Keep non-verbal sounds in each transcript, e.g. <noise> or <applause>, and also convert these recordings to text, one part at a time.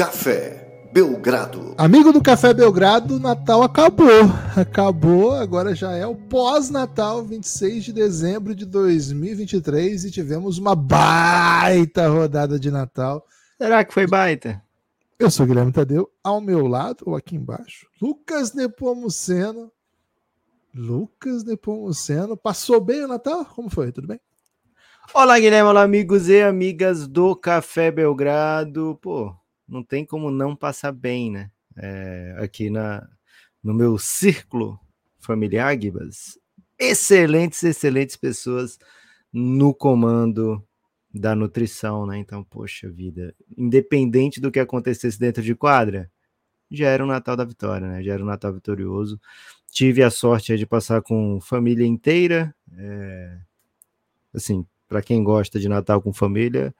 Café Belgrado. Amigo do Café Belgrado, Natal acabou. Acabou, agora já é o pós-Natal, 26 de dezembro de 2023 e tivemos uma baita rodada de Natal. Será que foi baita? Eu sou Guilherme Tadeu, ao meu lado, ou aqui embaixo, Lucas Nepomuceno. Lucas Nepomuceno, passou bem o Natal? Como foi? Tudo bem? Olá, Guilherme, olá, amigos e amigas do Café Belgrado. Pô, não tem como não passar bem, né? É, aqui na, no meu círculo familiar, Gibas, excelentes, excelentes pessoas no comando da nutrição, né? Então, poxa vida, independente do que acontecesse dentro de quadra, já era o Natal da vitória, né? Já era o Natal vitorioso. Tive a sorte de passar com família inteira. É... Assim, para quem gosta de Natal com família,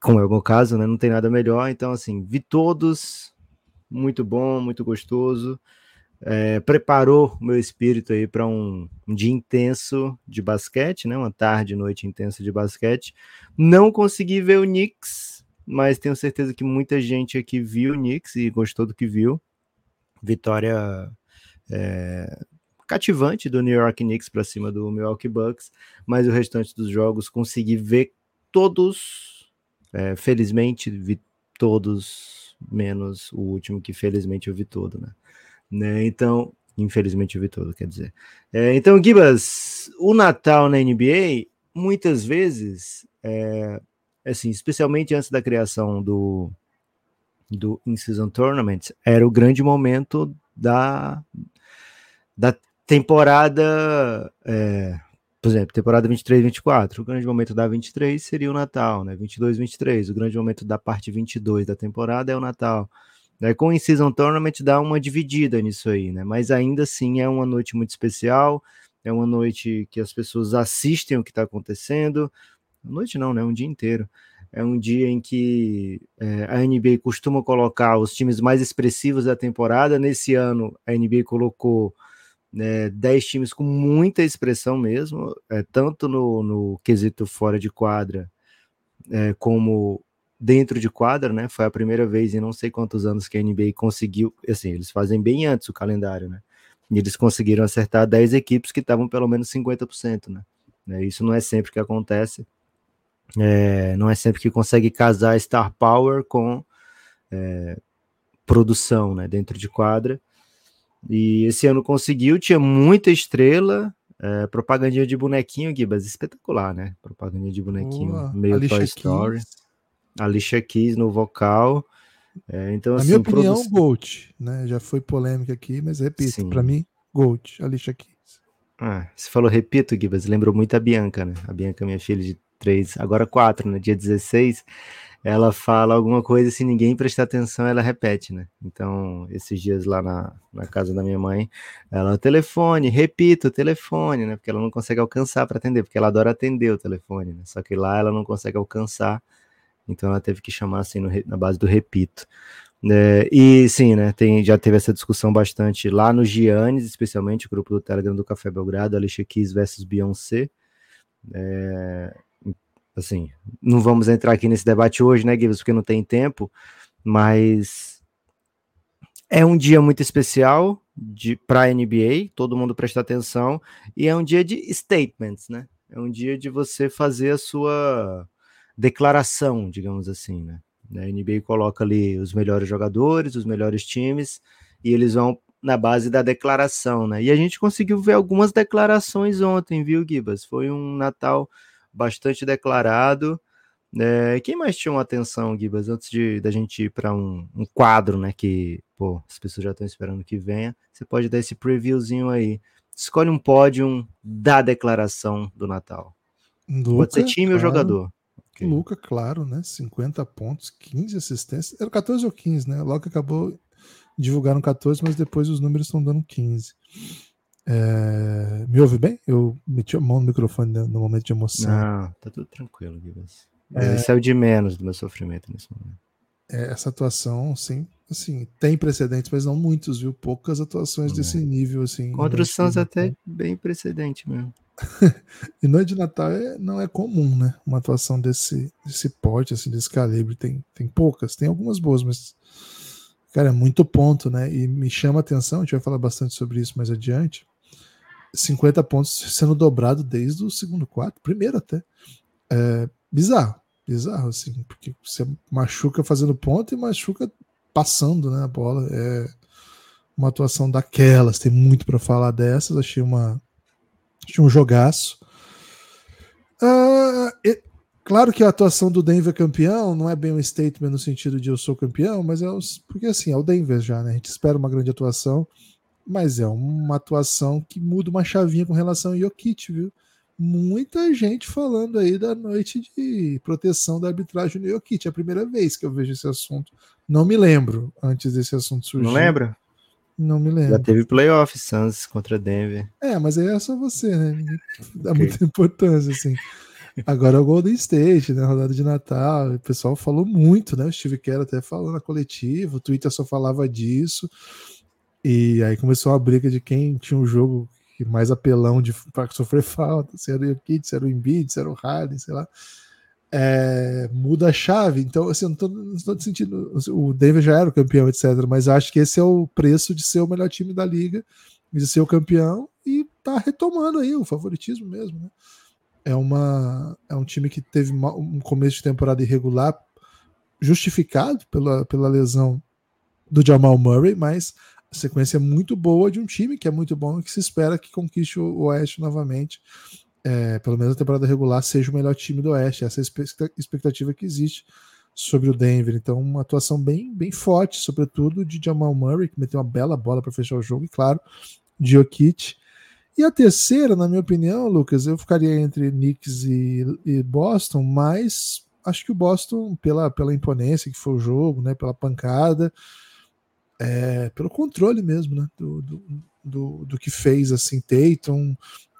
como é o meu caso, né? Não tem nada melhor. Então, assim, vi todos, muito bom, muito gostoso é, preparou o meu espírito aí para um, um, dia intenso de basquete, né? Uma tarde, noite intensa de basquete. Não consegui ver o Knicks, mas tenho certeza que muita gente aqui viu o Knicks e gostou do que viu. Vitória é, cativante do New York Knicks para cima do Milwaukee Bucks, mas o restante dos jogos consegui ver todos. É, felizmente vi todos, menos o último que felizmente eu vi todo, né? Né? Então, infelizmente eu vi todo, quer dizer. É, então, Gibas, o Natal na NBA, muitas vezes, é, assim, especialmente antes da criação do, do In-Season Tournament, era o grande momento da, da temporada, é, por exemplo, temporada 23, 24, o grande momento da 23 seria o Natal, né? 22, 23, o grande momento da parte 22 da temporada é o Natal. Né? Com o In-Season Tournament dá uma dividida nisso aí, né? Mas ainda assim é uma noite muito especial, é uma noite que as pessoas assistem o que está acontecendo. Noite não, né? Um dia inteiro. É um dia em que é, a NBA costuma colocar os times mais expressivos da temporada. Nesse ano, a NBA colocou né, 10 times com muita expressão mesmo, é, tanto no, no quesito fora de quadra, é, como dentro de quadra, né? Foi a primeira vez em não sei quantos anos que a NBA conseguiu, assim, eles fazem bem antes o calendário, né? E eles conseguiram acertar 10 equipes que estavam pelo menos 50%, né? né? Isso não é sempre que acontece. É, não é sempre que consegue casar star power com é, produção, né? Dentro de quadra. E esse ano conseguiu, tinha muita estrela, é, propagandinha de bonequinho, Gibas, espetacular, né? Propagandinha de bonequinho, Boa. meio Alicia Toy Story. Keys. Alicia Keys no vocal. É, então, Na assim, minha opinião, produ... Gold, né? Já foi polêmica aqui, mas repito, para mim, Gold, Alicia Keys. Ah, você falou repito, Gibas, lembrou muito a Bianca, né? A Bianca, minha filha de três, agora quatro, no né? dia 16, ela fala alguma coisa, se ninguém prestar atenção, ela repete, né? Então, esses dias lá na, na casa da minha mãe, ela, telefone, repito, telefone, né? Porque ela não consegue alcançar para atender, porque ela adora atender o telefone, né? Só que lá ela não consegue alcançar então ela teve que chamar assim no, na base do repito. É, e sim, né, tem, já teve essa discussão bastante lá no Giannis, especialmente o grupo do Telegram do Café Belgrado, Alicia Keys versus Beyoncé. É, assim, não vamos entrar aqui nesse debate hoje, né, Gibbs, porque não tem tempo, mas é um dia muito especial para a NBA, todo mundo presta atenção, e é um dia de statements, né? É um dia de você fazer a sua declaração, digamos assim, né? A NBA coloca ali os melhores jogadores, os melhores times, e eles vão na base da declaração, né? E a gente conseguiu ver algumas declarações ontem, viu, Gibas? Foi um Natal bastante declarado. É, quem mais tinha uma atenção, Gibas, antes de da gente ir para um, um, quadro, né? Que pô, as pessoas já estão esperando que venha. Você pode dar esse previewzinho aí. Escolhe um pódio da declaração do Natal. Luca, pode ser time ou jogador. Okay. Luca, claro, né? 50 pontos, 15 assistências. Era 14 ou 15, né? Logo que acabou, divulgaram 14, mas depois os números estão dando 15. É... Me ouve bem? Eu meti a mão no microfone no momento de emoção. Não, tá tudo tranquilo, Guilherme. É... Saiu de menos do meu sofrimento nesse momento. É, essa atuação, sim, assim, tem precedentes, mas não muitos, viu? Poucas atuações é. desse nível, assim. Contra o Suns até bem precedente mesmo. <laughs> e noite de Natal é, não é comum, né? Uma atuação desse, desse porte, assim, desse calibre. Tem, tem poucas, tem algumas boas, mas, cara, é muito ponto, né? E me chama a atenção, a gente vai falar bastante sobre isso mais adiante. 50 pontos sendo dobrado desde o segundo quarto, primeiro até. É bizarro, bizarro, assim, porque você machuca fazendo ponto e machuca passando né, a bola. É uma atuação daquelas, tem muito para falar dessas. Achei uma achei um jogaço. Uh, e, claro que a atuação do Denver campeão não é bem um statement no sentido de eu sou campeão, mas é porque assim, é o Denver já, né? A gente espera uma grande atuação, mas é uma atuação que muda uma chavinha com relação ao Jokic, viu? Muita gente falando aí da noite de proteção da arbitragem no Jokic. É a primeira vez que eu vejo esse assunto. Não me lembro antes desse assunto surgir. Não lembra? Não me lembro. Já teve playoff Suns contra Denver. É, mas aí é só você, né? <laughs> Dá okay. muita importância, assim. Agora é o Golden State, né? Rodada de Natal. O pessoal falou muito, né? O Steve Kerr até falou na coletiva, o Twitter só falava disso. E aí começou a briga de quem tinha um jogo mais apelão de para sofrer falta, se era o Jokic, se era o Embiid, se era o Harden, sei lá é, muda a chave. Então, assim, eu não estou sentindo. O Denver já era o campeão, etc. Mas acho que esse é o preço de ser o melhor time da liga, de ser o campeão e tá retomando aí o favoritismo mesmo. Né? É, uma, é um time que teve um começo de temporada irregular, justificado pela, pela lesão do Jamal Murray, mas sequência muito boa de um time que é muito bom e que se espera que conquiste o Oeste novamente é, pelo menos a temporada regular, seja o melhor time do Oeste. Essa é a expectativa que existe sobre o Denver. Então, uma atuação bem, bem forte, sobretudo de Jamal Murray, que meteu uma bela bola para fechar o jogo, e claro, Jokic. E a terceira, na minha opinião, Lucas, eu ficaria entre Knicks e, e, Boston, mas acho que o Boston, pela, pela imponência que foi o jogo, né, pela pancada, é, pelo controle mesmo, né, do, do, do, do que fez assim Tatum,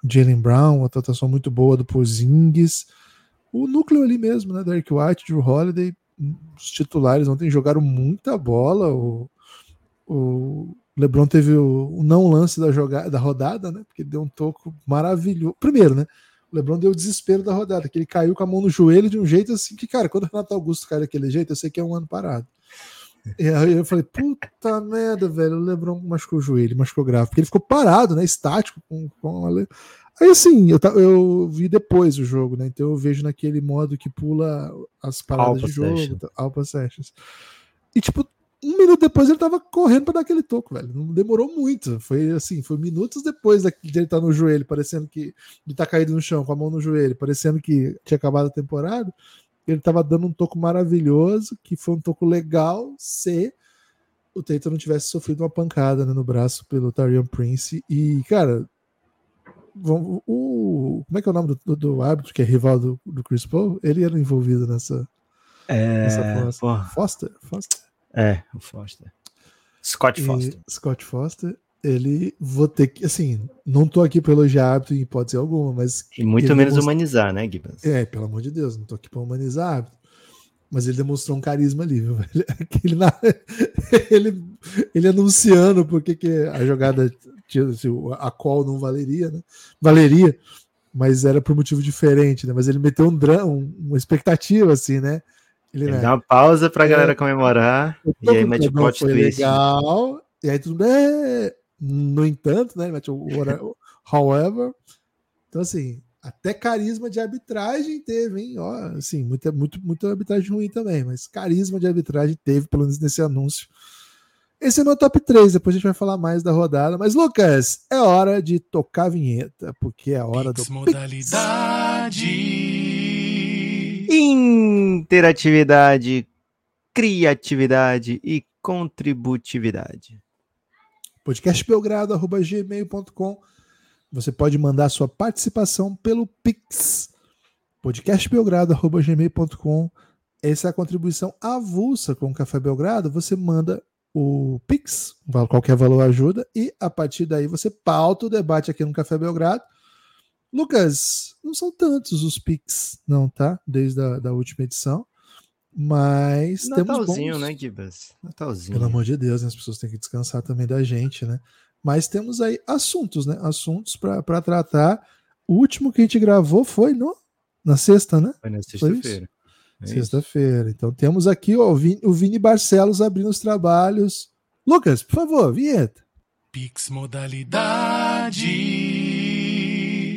Jalen Brown, uma atuação muito boa do Porzingis. O núcleo ali mesmo, né? Derek White, Drew Holiday, os titulares ontem jogaram muita bola. O, o LeBron teve o, o, não lance da jogada da rodada, né? Porque deu um toco maravilhoso. Primeiro, né? O LeBron deu o desespero da rodada, que ele caiu com a mão no joelho de um jeito assim que, cara, quando o Renato Augusto cai daquele jeito, eu sei que é um ano parado. E aí eu falei, puta merda, velho, o Lebron machucou o joelho, machucou grave, porque ele ficou parado, né, estático com, com a... Aí assim, eu, eu vi depois o jogo, né, então eu vejo naquele modo que pula as paradas Alpha de jogo, session. Alpha Sessions. E tipo, um minuto depois ele tava correndo para dar aquele toco, velho. Não demorou muito. Foi assim, foi minutos depois de ele estar tá no joelho, parecendo que estar tá caído no chão com a mão no joelho, parecendo que tinha acabado a temporada ele estava dando um toco maravilhoso, que foi um toco legal se o Tatum não tivesse sofrido uma pancada né, no braço pelo Tarion Prince. E, cara, o, como é que é o nome do, do árbitro, que é rival do, do Chris Paul? Ele era envolvido nessa, é, nessa Foster? Foster? É, o Foster. Scott Foster. E Scott Foster ele vou ter que, assim, não tô aqui para elogiar hábito em hipótese alguma, mas. E muito menos demonstrou... humanizar, né, Gibbons? É, pelo amor de Deus, não tô aqui para humanizar hábito. Mas ele demonstrou um carisma ali, viu? <laughs> Ele, ele, ele anunciando porque que a jogada, assim, a qual não valeria, né? Valeria, mas era por motivo diferente, né? Mas ele meteu um drama, uma expectativa, assim, né? Ele, ele né? dá uma pausa pra é, galera comemorar. E aí mete o plot twist. Legal, e aí tudo bem. No entanto, né? Mete o however. Então, assim, até carisma de arbitragem teve, hein? Ó, assim, muita, muito, muita arbitragem ruim também, mas carisma de arbitragem teve, pelo menos nesse anúncio. Esse é meu top 3, depois a gente vai falar mais da rodada. Mas, Lucas, é hora de tocar a vinheta, porque é a hora Pix do. Modalidade. Interatividade, criatividade e contributividade podcastbelgrado.gmail.com. Você pode mandar sua participação pelo Pix, podcastbelgrado.gmail.com. Essa é a contribuição avulsa com o Café Belgrado. Você manda o Pix, qualquer valor ajuda, e a partir daí você pauta o debate aqui no Café Belgrado. Lucas, não são tantos os Pix, não, tá? Desde a da última edição. Mas Natalzinho, temos bons... né, Gibas? Natalzinho. Pelo amor de Deus, né? as pessoas têm que descansar também da gente, né? Mas temos aí assuntos, né? Assuntos para tratar. O último que a gente gravou foi no, na sexta, né? Foi na sexta-feira. É. Sexta-feira. Então temos aqui ó, o, Vini, o Vini Barcelos abrindo os trabalhos. Lucas, por favor, vinheta. Pix modalidade.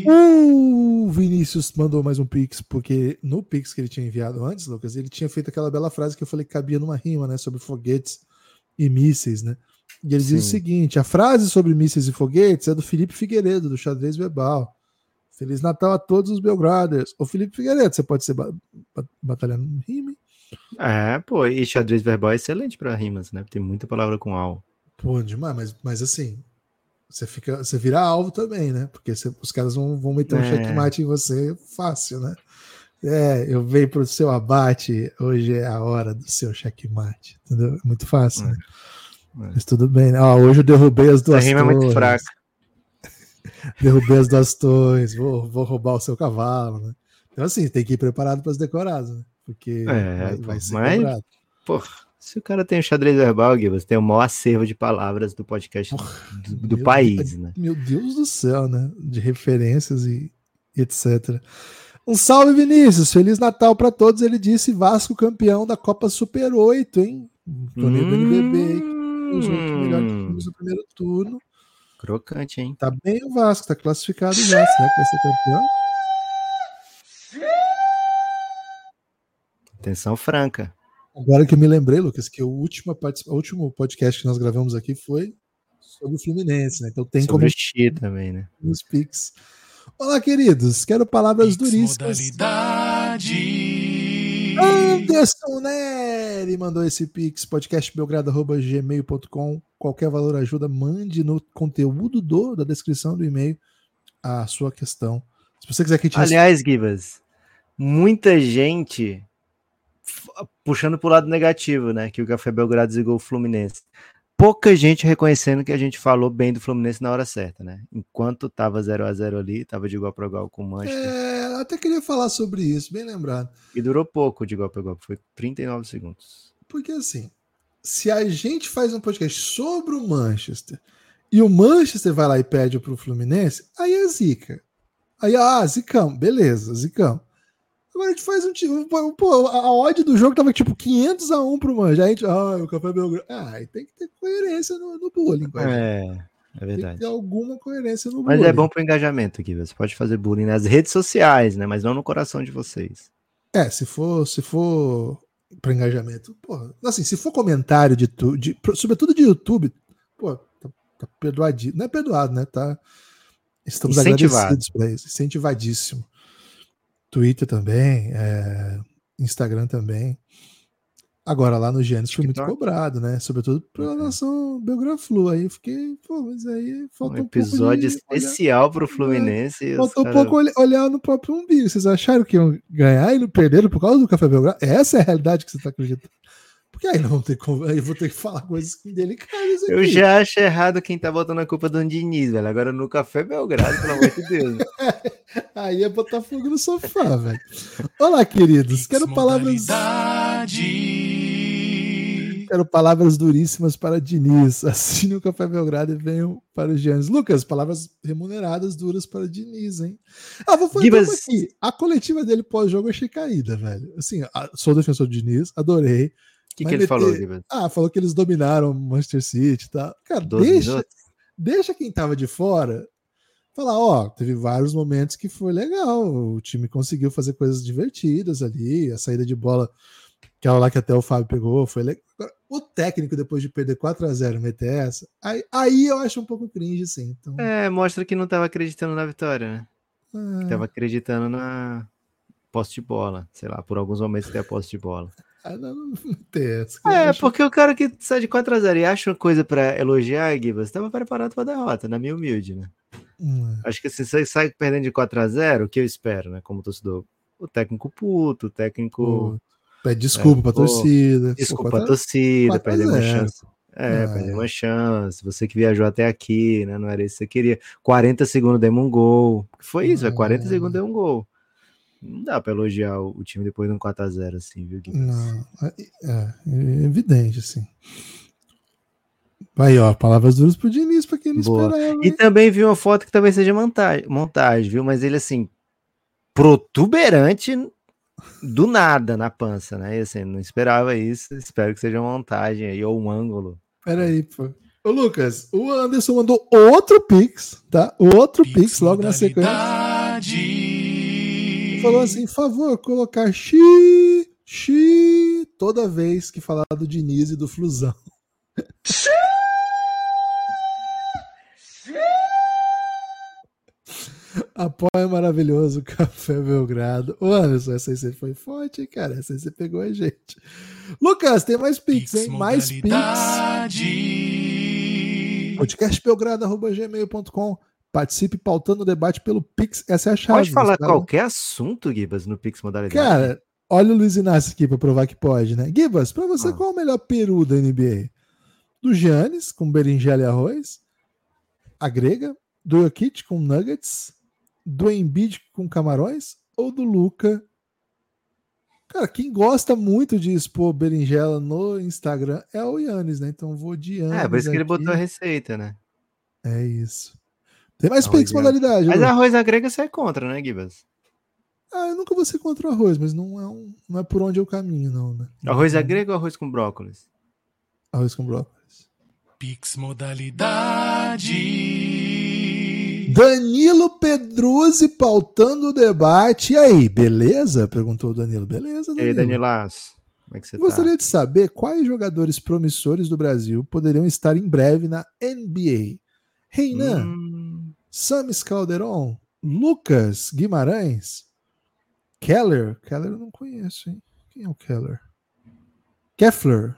O Vinícius mandou mais um Pix, porque no Pix que ele tinha enviado antes, Lucas, ele tinha feito aquela bela frase que eu falei que cabia numa rima, né? Sobre foguetes e mísseis, né? E ele diz o Sim. seguinte: a frase sobre mísseis e foguetes é do Felipe Figueiredo, do Xadrez Verbal. Feliz Natal a todos os Belgraders. Ô Felipe Figueiredo, você pode ser ba ba batalhando no rime? É, pô, e xadrez verbal é excelente pra rimas, né? Tem muita palavra com al. Pô, demais, mas, mas assim, você fica, você vira alvo também, né? Porque você- os caras vão, vão meter um É. checkmate em você fácil, né? É, eu venho pro seu abate, hoje é a hora do seu checkmate, entendeu? É muito fácil, né? É. Mas tudo bem, né? Ó, hoje eu derrubei as duas rima é muito torres, fraca. <laughs> Derrubei as duas torres, vou, vou roubar o seu cavalo, né? Então, assim, tem que ir preparado para as decoradas, né? Porque É, vai, vai ser mas- se o cara tem o xadrez verbal, Gibas, tem o maior acervo de palavras do podcast do, do Meu país, né? Meu Deus do céu, né? De referências e etc. Um salve, Vinícius. Feliz Natal para todos. Ele disse Vasco campeão da Copa Super 8, hein? Torneio do NBB que os oito melhores Hum, times do primeiro turno. crocante, hein? Tá bem o Vasco, tá classificado já. Será que vai ser campeão? Atenção franca. Agora que eu me lembrei, Lucas, que o último, o último podcast que nós gravamos aqui foi sobre o Fluminense, né? Então tem Sobre como o Xi também, né? nos Pix. Olá, queridos. Quero palavras Pix duríssimas. modalidade. Anderson Neri mandou esse pix, podcastbelgrado.gmail.com. Qualquer valor ajuda, mande no conteúdo do, da descrição do e-mail a sua questão. Se você quiser que a gente Aliás, Gibas, muita gente puxando pro lado negativo, né? Que o Café Belgrado desligou o Fluminense. Pouca gente reconhecendo que a gente falou bem do Fluminense na hora certa, né? Enquanto tava 0 a 0 ali, tava de igual para igual com o Manchester. É, até queria falar sobre isso, bem lembrado. E durou pouco de igual para igual, foi 39 segundos. Porque assim, se a gente faz um podcast sobre o Manchester e o Manchester vai lá e pede pro Fluminense, aí é zica. Aí, ah, zicão, beleza, zicão. Agora a gente faz um time. Pô, a odd do jogo tava tipo 500 a 1 pro. Aí a gente, ah, o Café Belgrado. Ah, tem que ter coerência no, no bullying. É, é Tem que verdade. ter alguma coerência no Mas bullying. é bom pro engajamento aqui, você pode fazer bullying nas redes sociais, né? Mas não no coração de vocês. É, se for, se for para engajamento, porra, assim, se for comentário de, tu, de sobretudo de YouTube, pô, tá, tá perdoadinho, não é perdoado, né? Tá, estamos Incentivado. agradecidos para isso, incentivadíssimo. Twitter também, é, Instagram também. Agora lá no Gênesis foi muito cobrado, né? Sobretudo pela nação Belgraflu. Aí eu fiquei, pô, mas aí Um falta um, episódio pouco olhar- especial pro Fluminense. e os Faltou um cara- pouco olha- olhar no próprio umbigo. Vocês acharam que iam ganhar e não perderam por causa do Café Belgrado? Essa é a realidade que você está acreditando. Porque aí não ter como, aí eu vou ter que falar coisas delicadas aqui. Eu já acho errado quem tá botando a culpa do Diniz, velho. Agora no Café Belgrado, pelo amor de Deus. <laughs> Aí é botar fogo no sofá, velho. Olá, queridos. Quero palavras, quero palavras duríssimas para Diniz. Assine o Café Belgrado e venham para o Giannis. Lucas, palavras remuneradas duras para Diniz, hein? Ah, vou falar Gibas- uma aqui. A coletiva dele pós-jogo eu achei caída, velho. Assim, a- sou defensor do Diniz, adorei. O que, que ele meter- falou? Ah, falou que eles dominaram o Manchester City e tal. Cara, 12 deixa, minutos? deixa quem tava de fora falar, ó, teve vários momentos que foi legal, o time conseguiu fazer coisas divertidas ali, a saída de bola, aquela lá que até o Fábio pegou, foi legal. O técnico, depois de perder 4 a 0 meter essa, aí, aí eu acho um pouco cringe, sim. Então, É, mostra que não tava acreditando na vitória, né? é, Tava acreditando na posse de bola. Sei lá, por alguns momentos tem a posse de bola. Ah, não, não, tem essa. É, acho- porque o cara que sai de 4x0 e acha uma coisa pra elogiar, Gibas, estava preparado pra derrota, na minha humilde, né? Hum, Acho que assim, você sai perdendo de 4x0, o que eu espero, né? Como torcedor. O técnico puto, o técnico. pô, Pede desculpa pra pô, torcida. Pô, Desculpa a torcida, 4 a perder uma 0. chance. É, Ah. perder uma chance. Você que viajou até aqui, né? Não era isso que você queria. 40 segundos demos um gol. Foi isso, é 40 Ah. segundos deu um gol. Não dá pra elogiar o, time depois de um 4x0, assim, viu, Gui? Não, é, é, evidente, assim. Aí, ó, palavras duras pro Diniz, pra quem não Boa. esperava. E hein? também vi uma foto que talvez seja montagem, montagem, viu? Mas ele assim, protuberante do nada na pança, né? E assim, não esperava isso. Espero que seja uma montagem aí, ou um ângulo. Peraí, pô. Ô, Lucas, o Anderson mandou outro Pix, tá? Outro Pix, logo na sequência. Falou assim, favor, colocar xi, xi, toda vez que falar do Diniz e do Flusão. <laughs> Apoio maravilhoso, Café Belgrado. Ô, Anderson, essa aí você foi forte, hein, cara? Essa aí você pegou a gente. Lucas, tem mais Pix, hein? Mais Pix. podcastbelgrado.gmail.com Participe pautando o debate pelo Pix. Essa é a chave. Pode falar cara. qualquer assunto, Gibas, no Pix Modalidade. Cara, olha o Luiz Inácio aqui pra provar que pode, né? Gibas, pra você, Ah. qual é o melhor peru da NBA? Do Giannis, com berinjela e arroz. A grega. Do Jokic, com nuggets. Do Embiid, com camarões. Ou do Luca. Cara, quem gosta muito de expor berinjela no Instagram é o Yannis, né? Então vou de Yannis. é, por isso que ele aqui. botou a receita, né? É isso. Tem mais Arroz Pix modalidade. Mas arroz à grega você é contra, né, Gibas? Ah, eu nunca vou ser contra o arroz, mas não é, um, não é por onde eu caminho, não, né? Arroz à Então, grega ou arroz com brócolis? Arroz com brócolis. Pix modalidade. Danilo Pedruzzi pautando o debate. E aí, beleza? Perguntou o Danilo. Beleza, E aí, Danilo. Danilas, como é que você Gostaria de saber quais jogadores promissores do Brasil poderiam estar em breve na NBA. tá? Reinan, Hum, Samis Calderon, Lucas Guimarães, Keller. Keller eu não conheço, hein? Quem é o Keller? Keffler.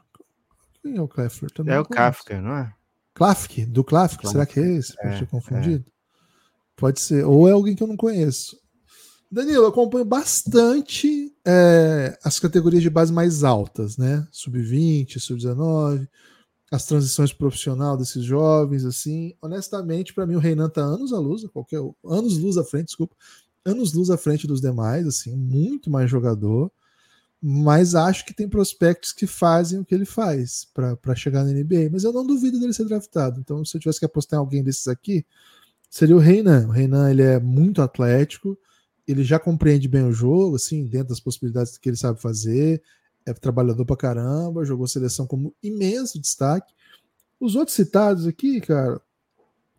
Quem é o Keffler? Também é o. Kafka, não é? Klafke, do Klafke, será que é esse? Pode é, ter confundido? Pode ser, ou é alguém que eu não conheço. Danilo, eu acompanho bastante é, as categorias de base mais altas, né? Sub-20, sub-19, as transições profissional desses jovens, assim. Honestamente, para mim, o Reinan tá anos à luz, qualquer anos luz à frente, desculpa, anos luz à frente dos demais, assim, muito mais jogador. Mas acho que tem prospectos que fazem o que ele faz para chegar na NBA. Mas eu não duvido dele ser draftado. Então, se eu tivesse que apostar em alguém desses aqui, seria o Reinan. O Reinan ele é muito atlético, ele já compreende bem o jogo, assim, dentro das possibilidades que ele sabe fazer, é trabalhador pra caramba, jogou seleção como imenso destaque. Os outros citados aqui, cara,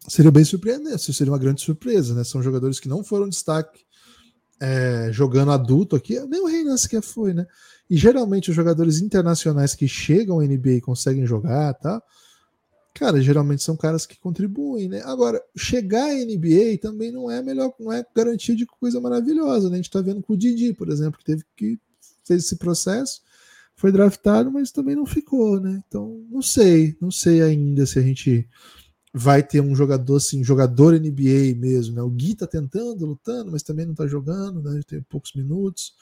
seria bem surpreendente, seria uma grande surpresa, né? São jogadores que não foram destaque é, jogando adulto aqui, nem o Reinan sequer foi, né? E geralmente os jogadores internacionais que chegam à NBA e conseguem jogar, tá? Cara, geralmente são caras que contribuem, né? Agora, chegar à NBA também não é melhor, não é garantia de coisa maravilhosa, né? A gente tá vendo com o Didi, por exemplo, que teve que fez esse processo, foi draftado, mas também não ficou, né? Então, não sei, não sei ainda se a gente vai ter um jogador assim, jogador NBA mesmo, né? O Gui tá tentando, lutando, mas também não tá jogando, né? Tem poucos minutos.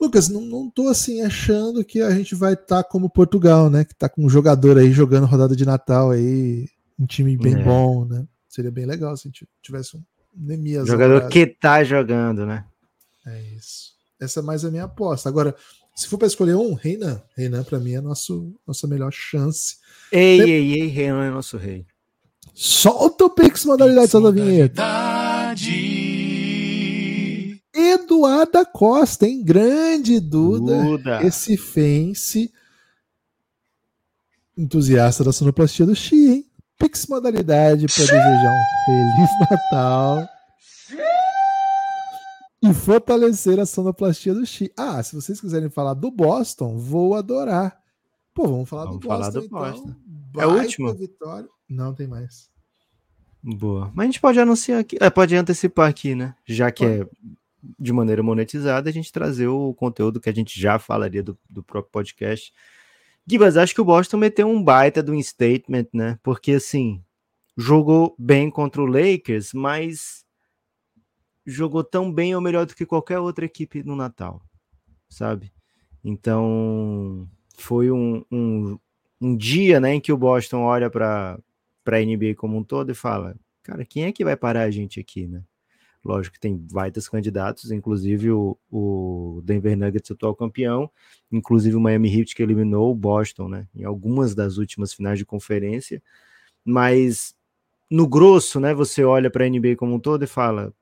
Lucas, não, não tô assim achando que a gente vai estar como Portugal, né? Que tá com um jogador aí jogando rodada de Natal aí, um time bem É. bom, né? Seria bem legal se a gente tivesse um Nemias. Jogador que tá jogando, né? É isso. Essa é mais a minha aposta. Agora, se for para escolher um, Reinan. Reinan, para mim, é nosso, nossa melhor chance. Ei, Tem- ei, ei, Renan é nosso rei. Solta o Pix modalidade, solta a vinheta. Eduarda Costa, hein? Grande Duda. Duda. Esse fence entusiasta da sonoplastia do Xi, hein? Pix modalidade para desejar um Feliz Natal. E fortalecer a sonoplastia do Xi. Ah, se vocês quiserem falar do Boston, vou adorar. Pô, vamos falar Vamos do falar Boston. do então. Boston. É o último? Vitória. Não tem mais. Boa. Mas a gente pode anunciar aqui, é, pode antecipar aqui, né? Já que é de maneira monetizada, a gente trazer o conteúdo que a gente já falaria do, do próprio podcast. Gibas, acho que o Boston meteu um baita do statement, né? Porque assim, jogou bem contra o Lakers, mas jogou tão bem ou melhor do que qualquer outra equipe no Natal, sabe? Então, foi um, um, um dia, né, em que o Boston olha para a NBA como um todo e fala, cara, quem é que vai parar a gente aqui, né? Lógico que tem vários candidatos, inclusive o, o Denver Nuggets, atual campeão, inclusive o Miami Heat que eliminou o Boston, né? Em algumas das últimas finais de conferência. Mas no grosso, né? Você olha para a NBA como um todo e fala: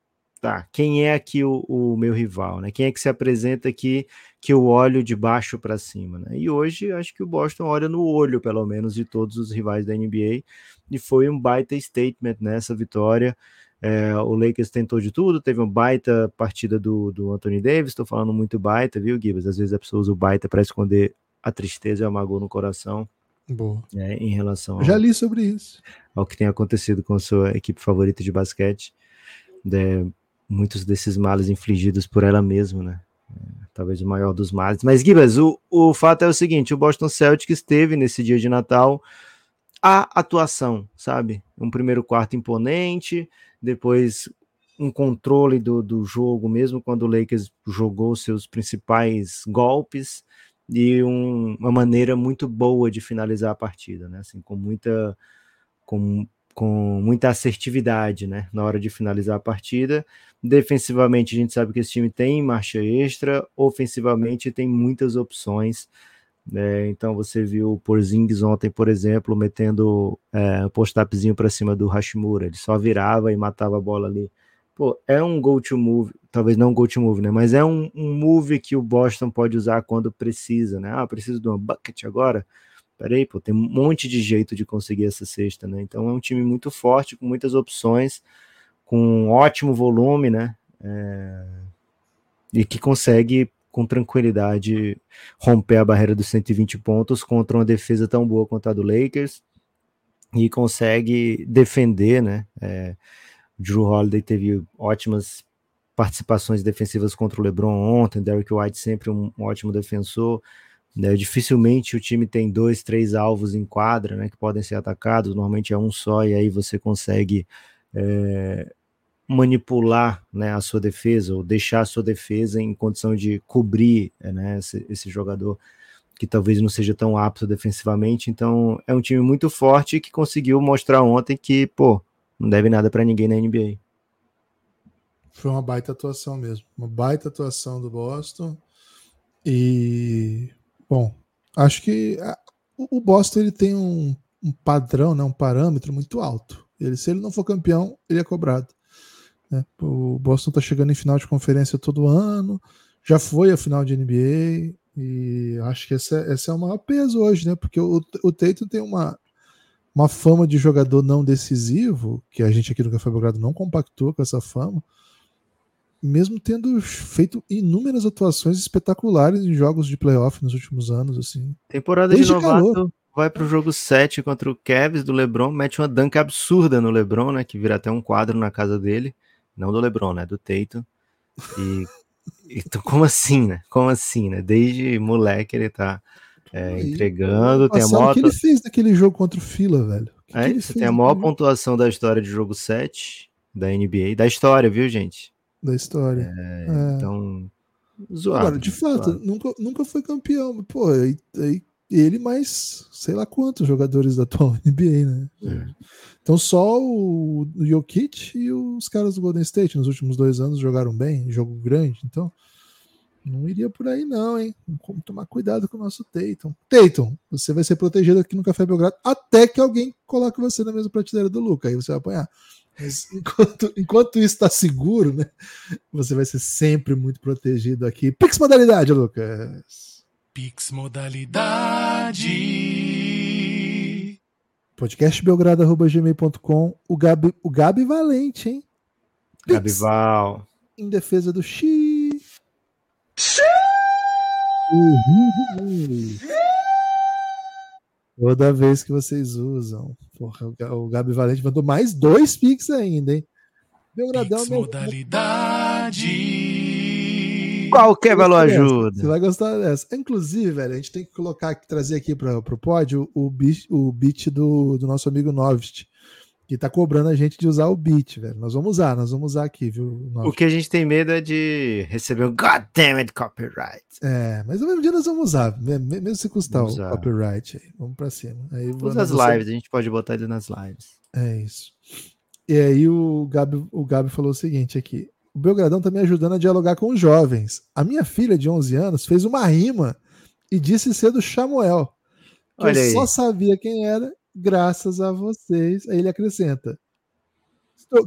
tá, quem é aqui o, o, meu rival, né? Quem é que se apresenta aqui que eu olho de baixo para cima, né? E hoje acho que o Boston olha no olho, pelo menos, de todos os rivais da NBA, e foi um baita statement nessa vitória. É, o Lakers tentou de tudo, teve uma baita partida do, do Anthony Davis, estou falando muito baita, viu, Gibbs? Às vezes a pessoa usa o baita para esconder a tristeza e a magoa no coração. Boa. É, em relação ao, Já li sobre isso. Ao que tem acontecido com sua equipe favorita de basquete. É, muitos desses males infligidos por ela mesma, né? É, talvez o maior dos males. Mas, Gibas, o, o fato é o seguinte: o Boston Celtics teve nesse dia de Natal a atuação, sabe? Um primeiro quarto imponente, depois um controle do, do jogo, mesmo quando o Lakers jogou seus principais golpes, e um, uma maneira muito boa de finalizar a partida, né? Assim, com muita, com, com muita assertividade, né? Na hora de finalizar a partida. Defensivamente, a gente sabe que esse time tem marcha extra, ofensivamente, tem muitas opções. Né? Então, você viu o Porzingis ontem, por exemplo, metendo é, um post-upzinho para cima do Hashimura. Ele só virava e matava a bola ali. Pô, é um go-to move, talvez não um go-to move, né? Mas é um, um move que o Boston pode usar quando precisa, né? Ah, preciso de uma bucket agora. Peraí, pô, tem um monte de jeito de conseguir essa cesta, né? Então é um time muito forte, com muitas opções, com um ótimo volume, né? É... E que consegue com tranquilidade romper a barreira dos 120 pontos contra uma defesa tão boa quanto a do Lakers e consegue defender, né? É, Drew Holiday teve ótimas participações defensivas contra o LeBron ontem, Derrick White sempre um ótimo defensor. Né? Dificilmente o time tem dois, três alvos em quadra, né? Que podem ser atacados. Normalmente é um só e aí você consegue é, manipular né, a sua defesa ou deixar a sua defesa em condição de cobrir né, esse, esse, jogador que talvez não seja tão apto defensivamente. Então é um time muito forte que conseguiu mostrar ontem que, pô, não deve nada para ninguém na NBA. Foi uma baita atuação mesmo, uma baita atuação do Boston. E bom, acho que o Boston ele tem um, um padrão, né, um parâmetro muito alto. Ele, se ele não for campeão, ele é cobrado. Né? O Boston está chegando em final de conferência todo ano, já foi a final de NBA, e acho que esse é, é o maior peso hoje, né? Porque o, o Tatum tem uma, uma fama de jogador não decisivo, que a gente aqui no Café Belgrado não compactou com essa fama, mesmo tendo feito inúmeras atuações espetaculares em jogos de playoff nos últimos anos. assim. Temporada Desde de novato calor. vai para o jogo 7 contra o Cavs do LeBron, mete uma dunk absurda no LeBron, né? Que vira até um quadro na casa dele. Não do LeBron, né? Do Tatum. E, então, como assim, né? Como assim, né? Desde moleque ele tá é, entregando. Tem a maior... O que ele fez naquele jogo contra o Fila, velho? Que é, que você tem a maior pontuação da história de jogo 7 da NBA. Da história, viu, gente? Da história. É, é. Então, zoado. Agora, de fato, nunca, nunca foi campeão. Pô, aí, aí ele mais sei lá quantos jogadores da atual <laughs> NBA, né? É. Então só o, o Jokic e os caras do Golden State nos últimos dois anos jogaram bem, jogo grande, então não iria por aí não, hein? Vamos tomar cuidado com o nosso Tatum. Tatum, você vai ser protegido aqui no Café Belgrado até que alguém coloque você na mesma prateleira do Luca, aí você vai apanhar. Mas enquanto, enquanto isso está seguro, né? Você vai ser sempre muito protegido aqui. Pix modalidade, Lucas. Pix modalidade. Podcastbelgrado.gmail.com. O Gabi, o Gabi Valente, hein? Pix. Gabi Val. Em defesa do X. Toda vez que vocês usam. Porra, o Gabi Valente mandou mais dois Pix ainda, hein? Belgradão, Pix modalidade. Qualquer valor ajuda. Você vai gostar dessa. Inclusive, velho, a gente tem que colocar, trazer aqui para o pódio o, beat, o beat do, do nosso amigo Novist que tá cobrando a gente de usar o beat, velho. Nós vamos usar, nós vamos usar aqui, viu? Nossa. O que a gente tem medo é de receber um God damn it copyright. É, mas no mesmo dia nós vamos usar, mesmo se custar o copyright aí. Vamos pra cima. Aí Usa as lives, a gente pode botar ele nas lives. É isso. E aí o Gabi, o Gabi falou o seguinte aqui. O Belgradão tá me ajudando a dialogar com os jovens. A minha filha de 11 anos fez uma rima e disse ser do Samuel. Que Olha eu aí. só sabia quem era graças a vocês. Aí ele acrescenta.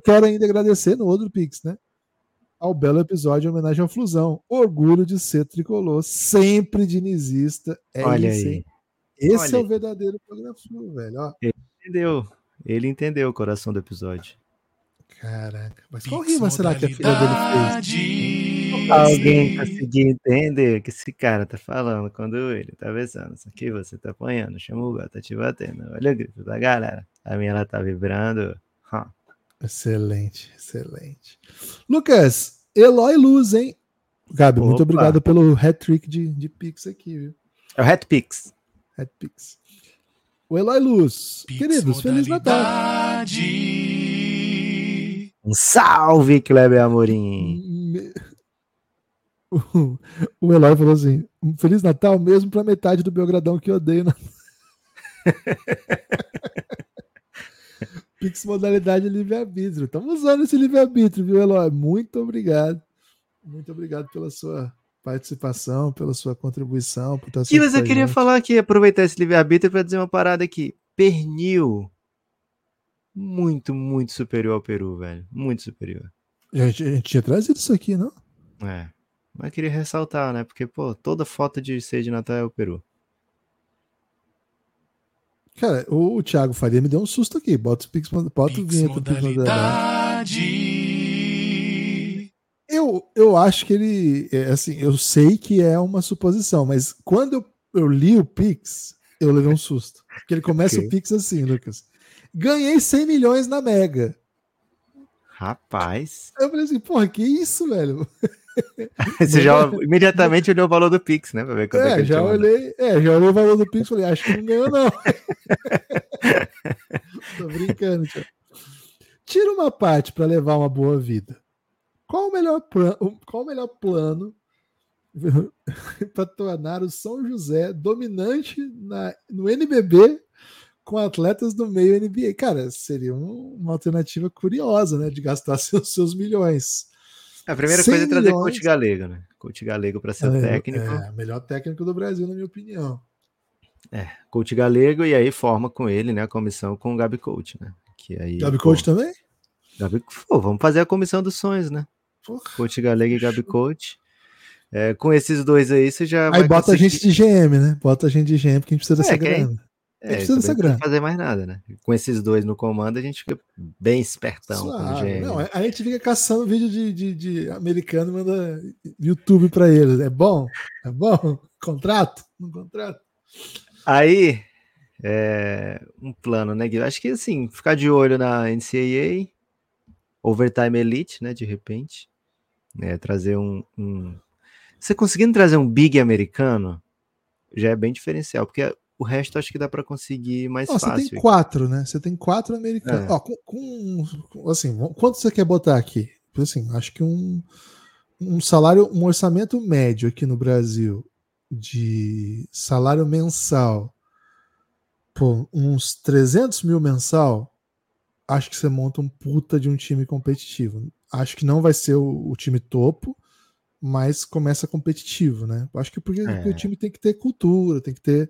Quero ainda agradecer no outro Pix, né? Ao belo episódio em homenagem ao Flusão. Orgulho de ser tricolor, sempre dinizista. É Olha isso, aí. hein? Esse Olha é o verdadeiro programa velho. Ó, Entendeu? Ele entendeu o coração do episódio. caraca. Mas qual rima será que a filha dele fez? Alguém conseguiu entender o que esse cara tá falando quando ele tá pensando. Isso aqui você tá apanhando, chama o gato, tá te batendo. Olha o grito da galera. A minha ela tá vibrando. Hã. Excelente, excelente. Lucas, Eloy Luz, hein? Gabi, muito Opa. obrigado pelo hat-trick de, de Pix aqui, viu? É o Hat Pix. Hat Pix. O Eloy Luz. Pix Queridos, Feliz Natal. Um salve, Kleber Amorim. Me- O, o Eloy falou assim: um Feliz Natal mesmo pra metade do Belgradão que odeio. Natal." <laughs> Pix modalidade livre-arbítrio. Estamos usando esse livre-arbítrio, viu, Eloy? Muito obrigado. Muito obrigado pela sua participação, pela sua contribuição. Por estar E mas eu queria falar aqui, aproveitar esse livre-arbítrio para dizer uma parada aqui. Pernil. Muito, muito superior ao Peru, velho. Muito superior. A gente, a gente tinha trazido isso aqui, não? É. Mas eu queria ressaltar, né? Porque, pô, toda foto de ceia de Natal é o Peru. Cara, o, o Thiago Faria me deu um susto aqui. Bota o Pix, bota o Pix vinheta do Pix modalidade. Eu, eu acho que ele. É, assim, eu sei que é uma suposição, mas quando eu, eu li o Pix, eu levei um susto. Porque ele começa Ok. o Pix assim, Lucas. Ganhei 100 milhões na Mega. Rapaz. Eu falei assim, porra, que isso, velho? <laughs> Você já imediatamente olhou o valor do Pix, né? Pra ver quanto é, É, já olhei, é, já olhei o valor do Pix e falei, acho que não ganhou, não. <laughs> Tô brincando, tio. Tira uma parte para levar uma boa vida. Qual o melhor plano? Qual o melhor plano <laughs> para tornar o São José dominante na, no NBB com atletas do meio NBA? Cara, seria um- uma alternativa curiosa, né? De gastar seus, seus milhões. A primeira 100 coisa é trazer milhões. coach galego, né? Coach galego para ser É, técnico. É, melhor técnico do Brasil, na minha opinião. Coach galego e aí forma com ele, né? A comissão com o Gabi Coach, né? Que aí, Gabi pô, Coach também? Gabi, pô, vamos fazer a comissão dos sonhos, né? Porra. Coach galego e Gabi Coach. É, com esses dois aí, você já Aí bota a conseguir- gente de GM, né? Bota a gente de GM, porque a gente precisa dessa É, aí- grana. É, precisa também dessa grana. precisa fazer mais nada, né? Com esses dois no comando, a gente fica bem espertão. Não, a gente fica caçando vídeo de, de, de americano e manda YouTube pra eles. É bom? É bom? <laughs> Contrato? Não contrato? Aí, é, um plano, né, Gui? Acho que assim, ficar de olho na NCAA, Overtime Elite, né, de repente. né, trazer um, um- Você conseguindo trazer um big americano, já é bem diferencial, porque o resto acho que dá para conseguir mais você fácil. tem quatro, né? Você tem quatro americanos. É. Ó, com, com- com- assim, quanto você quer botar aqui? Assim, acho que um, um salário, um orçamento médio aqui no Brasil de salário mensal, pô, uns 300 mil mensal, acho que você monta um puta de um time competitivo. Acho que não vai ser o, o time topo, mas começa competitivo, né? Acho que porque, É. porque o time tem que ter cultura, tem que ter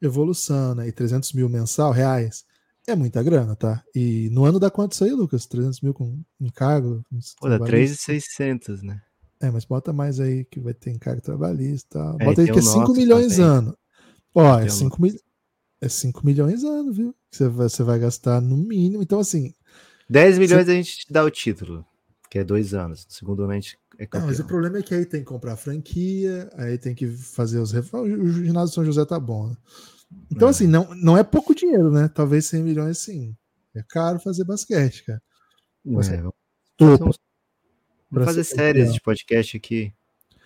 evolução, né? E 300 mil mensal, reais, é muita grana, tá? E no ano dá quanto isso aí, Lucas? 300 mil com encargo? Pô, dá trabalhista? 3,600, né? É, mas bota mais aí que vai ter encargo trabalhista. e tal. É, Bota aí que é o 5 nosso milhões também. ano. Ó, é Tem o 5 mil... é 5 milhões ano, viu? Que você vai, você vai gastar no mínimo. Então, assim, 10 milhões a gente dá o título, que é dois anos. No segundo ano a gente é Não, mas o problema é que aí tem que comprar franquia, aí tem que fazer os. O ginásio São José tá bom, né? Então, É. assim, não, não é pouco dinheiro, né? Talvez 100 milhões, sim. É caro fazer basquete, cara. Você- É, vamos Topo. Vamos fazer séries de podcast aqui,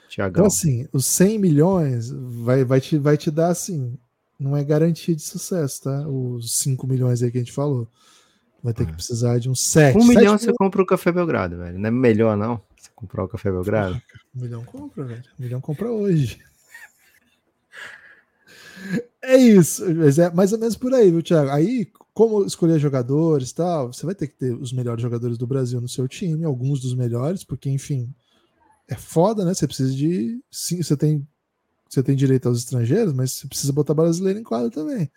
Tiagão. Então, assim, os 100 milhões vai, vai, te, vai te dar, assim, não é garantia de sucesso, tá? Os 5 milhões aí que a gente falou. Vai ter que É. precisar de uns 7. um 7 milhão você compra o Café Belgrado, velho. Não é melhor, não? Comprar o Café Belgrado? Um milhão compra, velho. Milhão compra hoje. <laughs> É isso, mas é mais ou menos por aí, viu, Thiago? Aí, como escolher jogadores tal, você vai ter que ter os melhores jogadores do Brasil no seu time, alguns dos melhores, porque, enfim, é foda, né? Você precisa de. Sim, você tem, você tem direito aos estrangeiros, mas você precisa botar brasileiro em quadro também.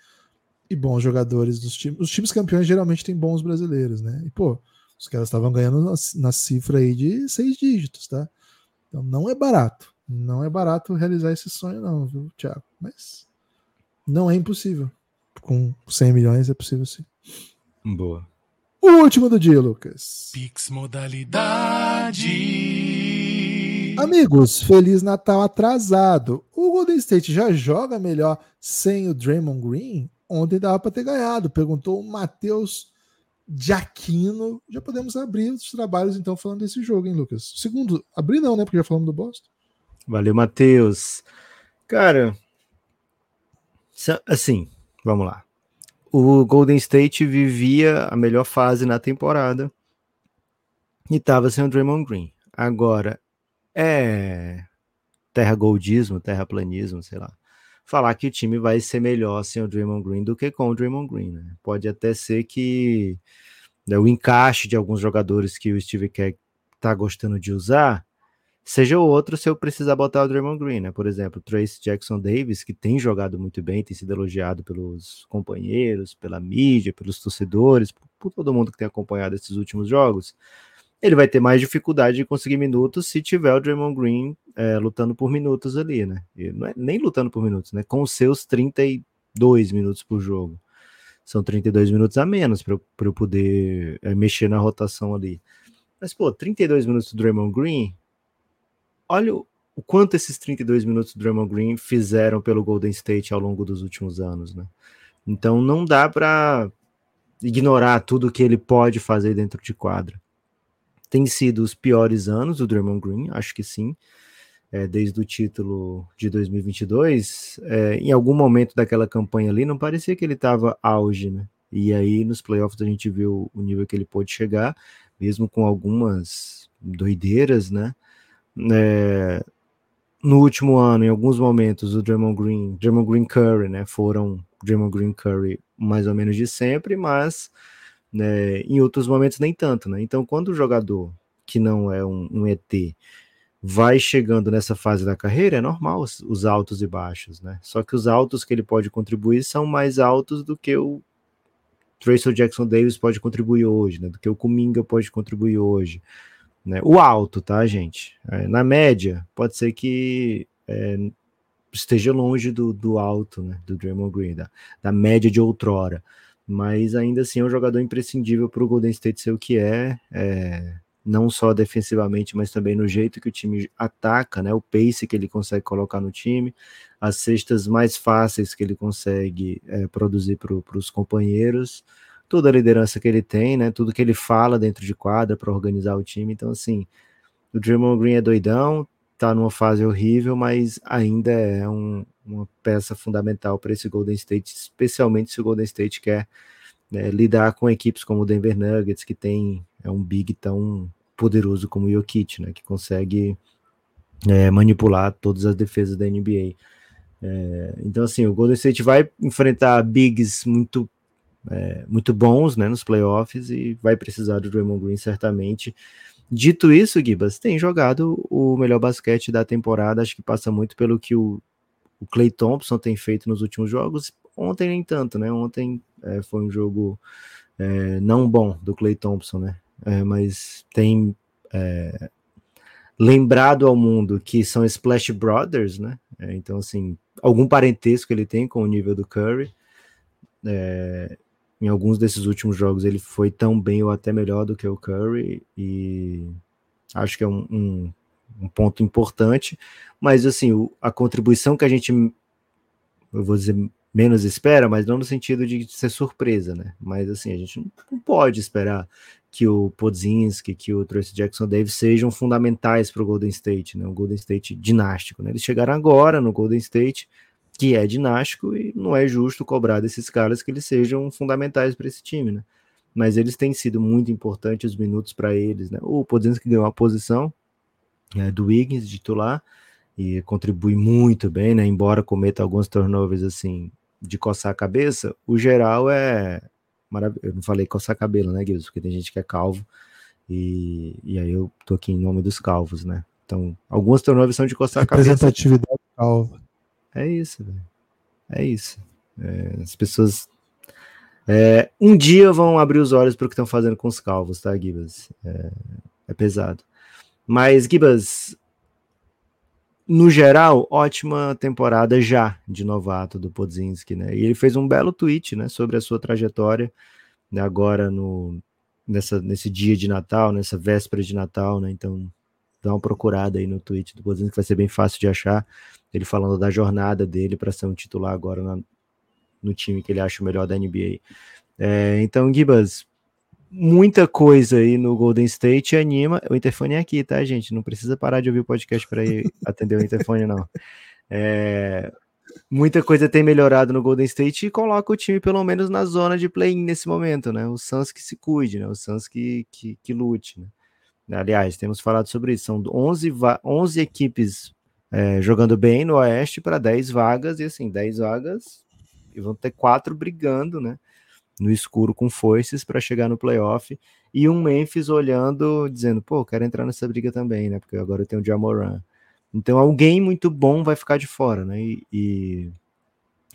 E bons jogadores dos times. Os times campeões geralmente têm bons brasileiros, né? E, pô, os caras estavam ganhando na, na cifra aí de seis dígitos, tá? Então não é barato. Não é barato realizar esse sonho, não, viu, Thiago? Mas não é impossível. Com 100 milhões é possível sim. Boa. O último do dia, Lucas. Pix modalidade. Amigos, Feliz Natal atrasado. O Golden State já joga melhor sem o Draymond Green? Ontem dava para ter ganhado, perguntou o Matheus de Aquino. Já podemos abrir os trabalhos, então, falando desse jogo, hein, Lucas? Segundo, abrir não, né? Porque já falamos do Boston. Valeu, Matheus. Cara, assim, vamos lá. O Golden State vivia a melhor fase na temporada e estava sem o Draymond Green. Agora, é terra goldismo, terraplanismo, sei lá. Falar que o time vai ser melhor sem o Draymond Green do que com o Draymond Green, né? Pode até ser que né, o encaixe de alguns jogadores que o Steve Kerr tá gostando de usar seja o outro se eu precisar botar o Draymond Green, né? Por exemplo, Trace Jackson Davis, que tem jogado muito bem, tem sido elogiado pelos companheiros, pela mídia, pelos torcedores, por todo mundo que tem acompanhado esses últimos jogos. Ele vai ter mais dificuldade de conseguir minutos se tiver o Draymond Green é, lutando por minutos ali, né? E não é nem lutando por minutos, né? Com os seus 32 minutos por jogo. São 32 minutos a menos para eu poder é, mexer na rotação ali. Mas, pô, 32 minutos do Draymond Green olha o, o quanto esses 32 minutos do Draymond Green fizeram pelo Golden State ao longo dos últimos anos, né? Então não dá para ignorar tudo que ele pode fazer dentro de quadra. Tem sido os piores anos do Draymond Green, acho que sim. É, desde o título de 2022, é, em algum momento daquela campanha ali, não parecia que ele estava auge, né? E aí nos playoffs a gente viu o nível que ele pôde chegar, mesmo com algumas doideiras, né? É, no último ano, em alguns momentos, o Draymond Green, Draymond Green Curry, né, foram Draymond Green Curry mais ou menos de sempre, mas né, em outros momentos nem tanto, né? Então, quando o jogador que não é um, um ET vai chegando nessa fase da carreira, é normal os, os, altos e baixos, né? Só que os altos que ele pode contribuir são mais altos do que o Tracy Jackson Davis pode contribuir hoje, né? Do que o Kuminga pode contribuir hoje. Né? O alto, tá, gente? É, na média, pode ser que é, esteja longe do, do alto, né? Do Draymond Green, da, da média de outrora. Mas ainda assim é um jogador imprescindível para o Golden State ser o que é, é, não só defensivamente, mas também no jeito que o time ataca, né? O pace que ele consegue colocar no time, as cestas mais fáceis que ele consegue é, produzir para os companheiros toda a liderança que ele tem, né? Tudo que ele fala dentro de quadra para organizar o time. Então, assim, o Draymond Green é doidão, tá numa fase horrível, mas ainda é um, uma peça fundamental para esse Golden State, especialmente se o Golden State quer né, lidar com equipes como o Denver Nuggets, que tem é um big tão poderoso como o Jokic, né? Que consegue é, manipular todas as defesas da NBA. É, então, assim, o Golden State vai enfrentar bigs muito é, muito bons né, nos playoffs e vai precisar do Draymond Green certamente. Dito isso, Gibas tem jogado o melhor basquete da temporada, acho que passa muito pelo que o, o Clay Thompson tem feito nos últimos jogos. Ontem nem tanto, né? Ontem é, foi um jogo é, não bom do Clay Thompson, né? É, mas tem é, lembrado ao mundo que são Splash Brothers, né? É, então, assim, algum parentesco ele tem com o nível do Curry. É, em alguns desses últimos jogos ele foi tão bem ou até melhor do que o Curry e acho que é um, um, um ponto importante, mas assim, o, a contribuição que a gente, eu vou dizer, menos espera, mas não no sentido de ser surpresa, né? Mas assim, a gente não pode esperar que o Podzinski, que o Tracy Jackson Davis sejam fundamentais para o Golden State, né? O Golden State dinástico, né? Eles chegaram agora no Golden State, que é dinástico e não é justo cobrar desses caras que eles sejam fundamentais para esse time, né? Mas eles têm sido muito importantes os minutos para eles, né? O que ganhou a posição é, do Wiggins titular e contribui muito bem, né? Embora cometa alguns turnovers assim de coçar a cabeça, o geral é maravilhoso. Eu não falei coçar cabelo, né, Gibbs? Porque tem gente que é calvo. E, e aí eu tô aqui em nome dos calvos, né? Então, algumas turnovers são de coçar cabelo. Representatividade calva. É isso, velho. É isso. É, as pessoas é, um dia vão abrir os olhos para o que estão fazendo com os calvos, tá, Gibas? É, é pesado. Mas, Gibas, no geral, ótima temporada já de novato do Podzinski, né? E ele fez um belo tweet, né, sobre a sua trajetória, né, agora no nessa nesse dia de Natal, nessa véspera de Natal, né? Então, dá uma procurada aí no tweet do Podzinski, vai ser bem fácil de achar. Ele falando da jornada dele para ser um titular agora na, no time que ele acha o melhor da NBA. É, então, Gibas, muita coisa aí no Golden State anima. O interfone é aqui, tá, gente? Não precisa parar de ouvir o podcast para ir atender o interfone, não. É, muita coisa tem melhorado no Golden State e coloca o time pelo menos na zona de play-in nesse momento, né? O Suns que se cuide, né? O Suns que, que, que lute, né? Aliás, temos falado sobre isso. São 11, 11 equipes é, jogando bem no Oeste para 10 vagas, e assim, 10 vagas, e vão ter quatro brigando, né? no escuro com forças para chegar no playoff. E um Memphis olhando, dizendo, pô, quero entrar nessa briga também, né? Porque agora eu tenho o Jamoran. Então alguém muito bom vai ficar de fora, né? E, e,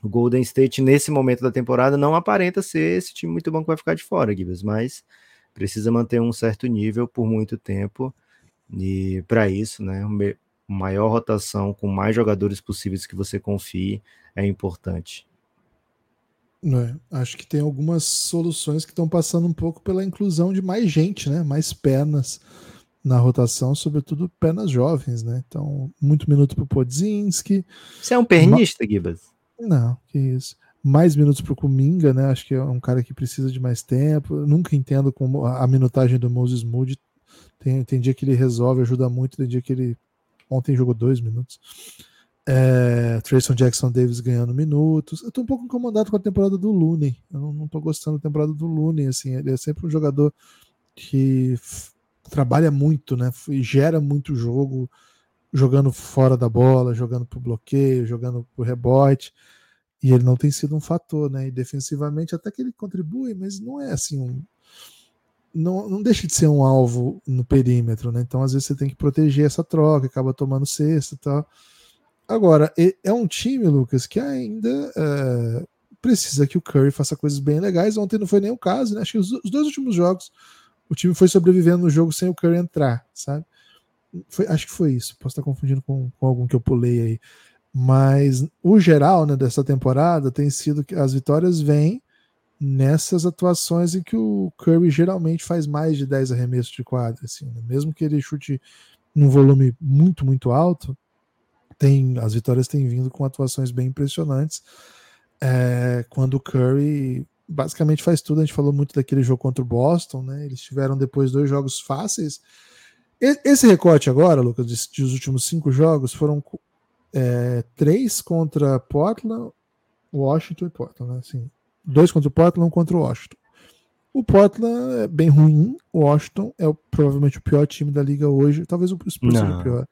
o Golden State, nesse momento da temporada, não aparenta ser esse time muito bom que vai ficar de fora, Gibbs, mas precisa manter um certo nível por muito tempo. E para isso, né? Maior rotação com mais jogadores possíveis que você confie é importante. É, acho que tem algumas soluções que estão passando um pouco pela inclusão de mais gente, né? Mais pernas na rotação, sobretudo pernas jovens, né? Então, muito minuto para o Podzinski. Você é um pernista, Ma... Gibas? Não, que isso. Mais minutos para o Kuminga, né? Acho que é um cara que precisa de mais tempo. Eu nunca entendo como a minutagem do Moses Moody. Tem, tem dia que ele resolve, ajuda muito, tem dia que ele. Ontem jogou dois minutos. É, Trayson Jackson Davis ganhando minutos. Eu tô um pouco incomodado com a temporada do Looney. Eu não, não tô gostando da temporada do Looney. Assim, ele é sempre um jogador que trabalha muito, né? E gera muito jogo, jogando fora da bola, jogando pro bloqueio, jogando pro rebote. E ele não tem sido um fator, né? E defensivamente até que ele contribui, mas não é assim um. Não, não deixa de ser um alvo no perímetro, né? Então às vezes você tem que proteger essa troca, acaba tomando cesta e tal. Agora, é um time, Lucas, que ainda é, precisa que o Curry faça coisas bem legais. Ontem não foi nem o caso, né? Acho que os, os dois últimos jogos o time foi sobrevivendo no jogo sem o Curry entrar, sabe? Foi, acho que foi isso. Posso estar confundindo com, com algum que eu pulei aí. Mas o geral né, dessa temporada tem sido que as vitórias vêm nessas atuações em que o Curry geralmente faz mais de 10 arremessos de quadra. Assim, né? Mesmo que ele chute num volume muito, muito alto, tem as vitórias têm vindo com atuações bem impressionantes. É, quando o Curry basicamente faz tudo, a gente falou muito daquele jogo contra o Boston, né? Eles tiveram depois dois jogos fáceis. Esse recorte agora, Lucas, dos últimos cinco jogos foram é, três contra Portland, Washington e Portland, né? Assim, dois contra o Portland, um contra o Washington. O Portland é bem ruim, o Washington é o, provavelmente o pior time da liga hoje, talvez o Spurs seja o pior.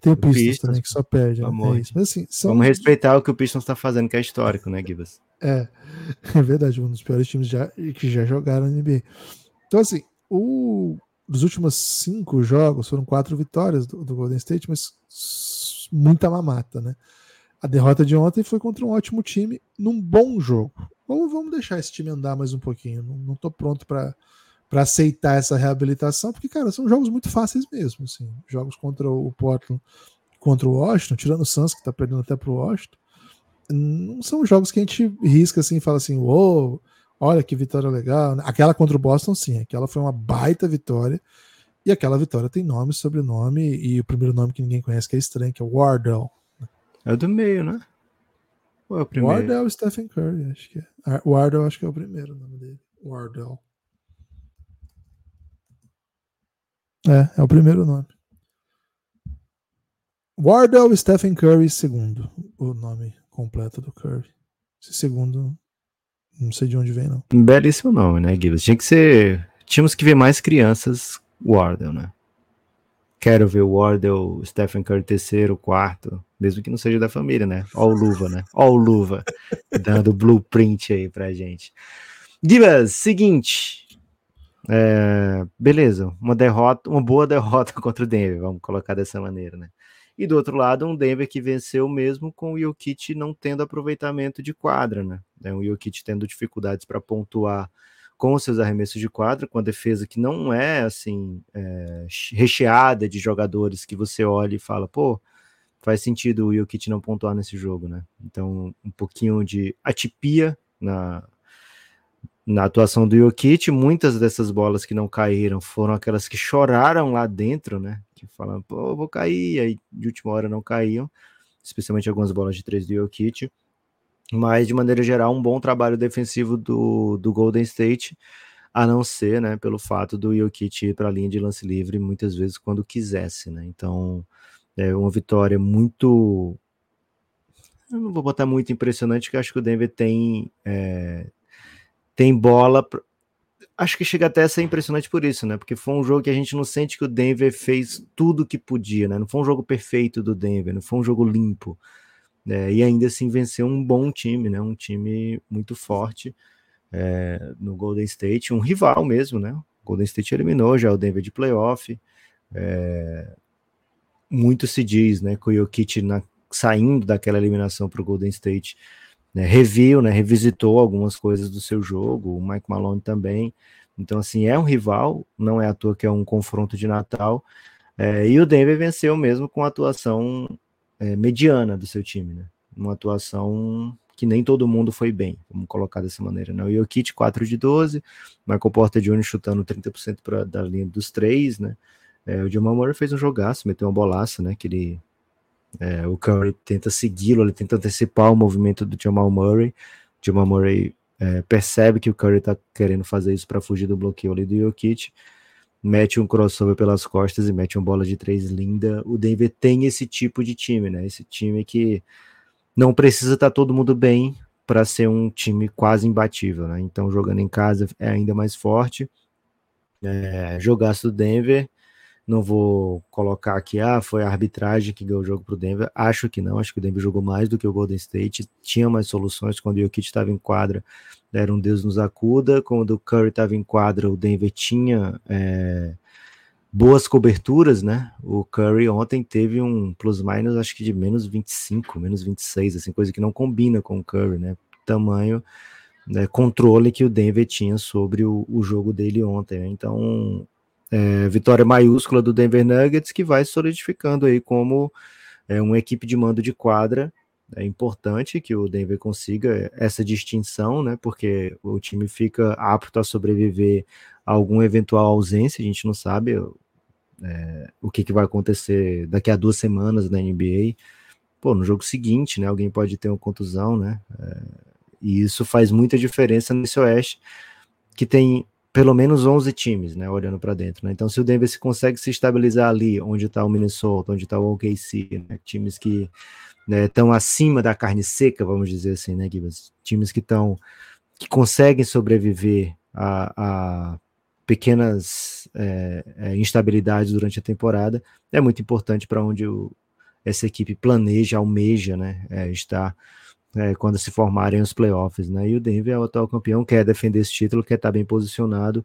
Tem o Pistons, Pistons também, que só perde. Né? É Mas, assim, são... Vamos respeitar o que o Pistons está fazendo, que é histórico, né, Gibas? É, <laughs> é verdade, um dos piores times já, que já jogaram na NBA. Então, assim, o, dos últimos cinco jogos foram quatro vitórias do, do, Golden State, mas muita mamata, né? A derrota de ontem foi contra um ótimo time, num bom jogo. Vamos, vamos deixar esse time andar mais um pouquinho. Não, não tô pronto para aceitar essa reabilitação, porque, cara, são jogos muito fáceis mesmo. Assim. Jogos contra o Portland, contra o Washington, tirando o Suns, que tá perdendo até pro Washington, não são jogos que a gente risca assim e fala assim, uou, olha que vitória legal. Aquela contra o Boston, sim, aquela foi uma baita vitória. E aquela vitória tem nome, sobrenome, e o primeiro nome que ninguém conhece, que é estranho, que é Wardell. É o do meio, né? Ou é o primeiro? Wardell Stephen Curry, acho que é. Wardell acho que é o primeiro nome dele. Wardell. É, é o primeiro nome. Wardell Stephen Curry segundo, o nome completo do Curry. Esse segundo, não sei de onde vem, não. Belíssimo nome, né, Gibbs? Tinha que ser. Tínhamos que ver mais crianças Wardell, né? Quero ver o Wardell, Stephen Curry terceiro, quarto, mesmo que não seja da família, né? Ó o Luva, né? Ó o Luva, <laughs> dando blueprint aí pra gente. Divas, seguinte. É, beleza, uma derrota, uma boa derrota <laughs> contra o Denver, vamos colocar dessa maneira, né? E do outro lado, um Denver que venceu mesmo com o Jokic não tendo aproveitamento de quadra, né? É, o Jokic tendo dificuldades para pontuar com seus arremessos de quadra, com a defesa que não é assim é, recheada de jogadores que você olha e fala, pô, faz sentido o Jokic não pontuar nesse jogo, né? Então, um pouquinho de atipia na, na atuação do Jokic, muitas dessas bolas que não caíram foram aquelas que choraram lá dentro, né? Que falam, pô, vou cair, aí de última hora não caíam, especialmente algumas bolas de três do Jokic. Mas, de maneira geral, um bom trabalho defensivo do, do Golden State, a não ser, né, pelo fato do Jokic ir para a linha de lance livre muitas vezes quando quisesse, né? Então, é uma vitória muito. Eu não vou botar muito impressionante, que acho que o Denver tem. É, tem bola. Acho que chega até a ser impressionante por isso, né? Porque foi um jogo que a gente não sente que o Denver fez tudo o que podia, né? Não foi um jogo perfeito do Denver, não foi um jogo limpo. Né? E ainda assim venceu um bom time, né? Um time muito forte é, no Golden State, um rival mesmo, né? O Golden State eliminou já o Denver de playoff. É, muito se diz, né? Que o Jokic na, saindo daquela eliminação para o Golden State né, reviu, né, revisitou algumas coisas do seu jogo, o Mike Malone também. Então, assim, é um rival, não é à toa que é um confronto de Natal. É, e o Denver venceu mesmo com atuação é, mediana do seu time, né? Uma atuação que nem todo mundo foi bem, vamos colocar dessa maneira. Né? O Jokic 4 de 12, Michael Porter Jr. chutando 30% pra, da linha dos três, né? É, o Jamal Murray fez um jogaço, meteu uma bolaça, né? Que ele é, o Curry tenta segui-lo, ele tenta antecipar o movimento do Jamal Murray. Jamal Murray é, percebe que o Curry está querendo fazer isso para fugir do bloqueio ali do Jokic, mete um crossover pelas costas e mete uma bola de três linda. O Denver tem esse tipo de time, né? Esse time que não precisa estar tá todo mundo bem para ser um time quase imbatível, né? Então jogando em casa é ainda mais forte. É, jogaço do Denver não vou colocar aqui, ah, foi a arbitragem que ganhou o jogo para o Denver. Acho que não, acho que o Denver jogou mais do que o Golden State, tinha mais soluções. Quando o Jokic estava em quadra, era um Deus nos acuda. Quando o Curry estava em quadra, o Denver tinha é, boas coberturas, né? O Curry ontem teve um plus-minus, acho que de menos 25, menos 26, assim, coisa que não combina com o Curry, né? Tamanho. Né, controle que o Denver tinha sobre o, o jogo dele ontem. Né? Então, é, vitória maiúscula do Denver Nuggets, que vai solidificando aí como é, uma equipe de mando de quadra. É importante que o Denver consiga essa distinção, né? Porque o time fica apto a sobreviver a alguma eventual ausência, a gente não sabe é, o que, que vai acontecer daqui a duas semanas na NBA. Pô, no jogo seguinte, né? Alguém pode ter uma contusão, né? É, e isso faz muita diferença nesse Oeste, que tem pelo menos 11 times, né, olhando para dentro. Né? Então, se o Denver se consegue se estabilizar ali, onde está o Minnesota, onde está o OKC, né, times que estão né, acima da carne seca, vamos dizer assim, né, Gibbs? Times que estão que conseguem sobreviver a, a pequenas é, é, instabilidades durante a temporada, é muito importante para onde o, essa equipe planeja, almeja, né, é, estar é, quando se formarem os playoffs, né? E o Denver é o atual campeão, quer defender esse título, quer estar bem posicionado,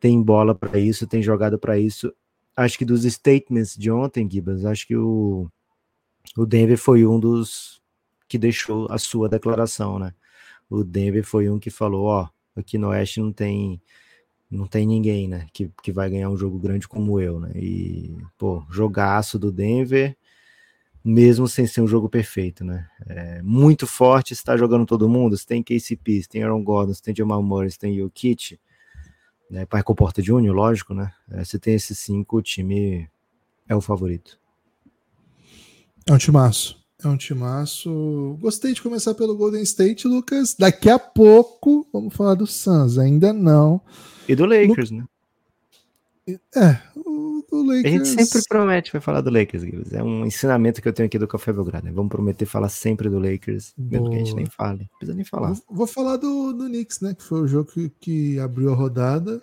tem bola para isso, tem jogada para isso. Acho que dos statements de ontem, Gibas, acho que o, o Denver foi um dos que deixou a sua declaração, né? O Denver foi um que falou, ó, aqui no Oeste não tem não tem ninguém, né, que, que vai ganhar um jogo grande como eu, né? E, pô, jogaço do Denver, mesmo sem ser um jogo perfeito, né? É muito forte, está jogando todo mundo, você tem KCP, você tem Aaron Gordon, você tem Jamal Murray, você tem Jokic, né? Pai Comporta Júnior, lógico, né? É, você tem esses cinco, o time é o favorito. É um timaço. É um timaço. Gostei de começar pelo Golden State, Lucas. Daqui a pouco vamos falar do Suns. Ainda não. E do Lakers, né? É, o, o Lakers. A gente sempre promete vai falar do Lakers, Gibbs. É um ensinamento que eu tenho aqui do Café Belgrado. Né? Vamos prometer falar sempre do Lakers, mesmo Boa. que a gente nem fale. Não precisa nem falar. Vou, vou, falar do, do Knicks, né? Que foi o jogo que, que abriu a rodada.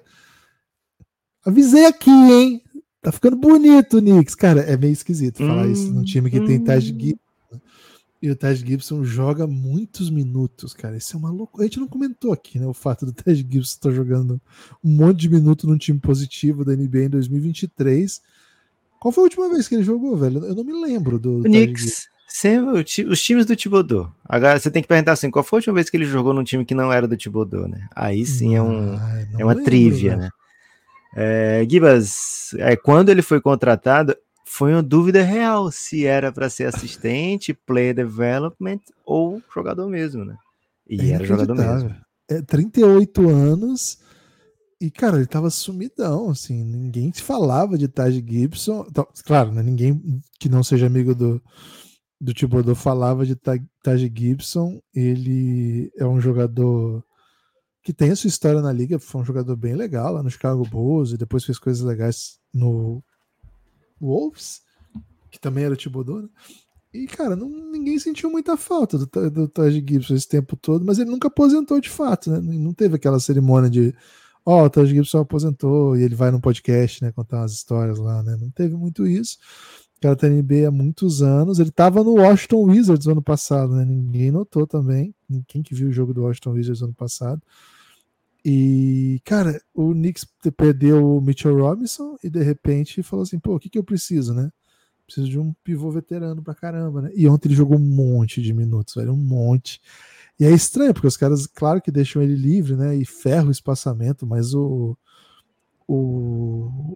Avisei aqui, hein? Tá ficando bonito o Knicks. Cara, é meio esquisito falar hum, isso num time que hum. tem Taj E o Ted Gibson joga muitos minutos, cara. Isso é uma loucura. A gente não comentou aqui, né? O fato do <laughs> Ted Gibson estar tá jogando um monte de minutos num time positivo da NBA em 2023. Qual foi a última vez que ele jogou, velho? Eu não me lembro do. O Knicks. Sempre, os times do Thibodeau. Agora você tem que perguntar assim: qual foi a última vez que ele jogou num time que não era do Thibodeau, né? Aí sim é, um, é uma lembro, trivia, né? É, Gibas, é, quando ele foi contratado, foi uma dúvida real se era para ser assistente, player development ou jogador mesmo, né? E é era jogador mesmo. É 38 anos e, cara, ele tava sumidão, assim, ninguém se falava de Taj Gibson. Então, claro, né, ninguém que não seja amigo do, do Thibodeau falava de Taj Gibson. Ele é um jogador que tem a sua história na liga, foi um jogador bem legal lá no Chicago Bulls e depois fez coisas legais no Wolves, que também era o Thibodeau, né? E, cara, não, ninguém sentiu muita falta do, do Taj Gibson esse tempo todo, mas ele nunca aposentou de fato, né? Não teve aquela cerimônia de ó, oh, o Taj Gibson aposentou e ele vai no podcast, né, contar umas histórias lá, né? Não teve muito isso. O cara tá NBA há muitos anos. Ele tava no Washington Wizards ano passado, né? Ninguém notou também. Quem que viu o jogo do Washington Wizards ano passado. E, cara, o Knicks perdeu o Mitchell Robinson e de repente falou assim: pô, o que, que eu preciso, né? Preciso de um pivô veterano pra caramba, né? E ontem ele jogou um monte de minutos, velho, um monte. E é estranho, porque os caras, claro que deixam ele livre, né? E ferra o espaçamento, mas o. O.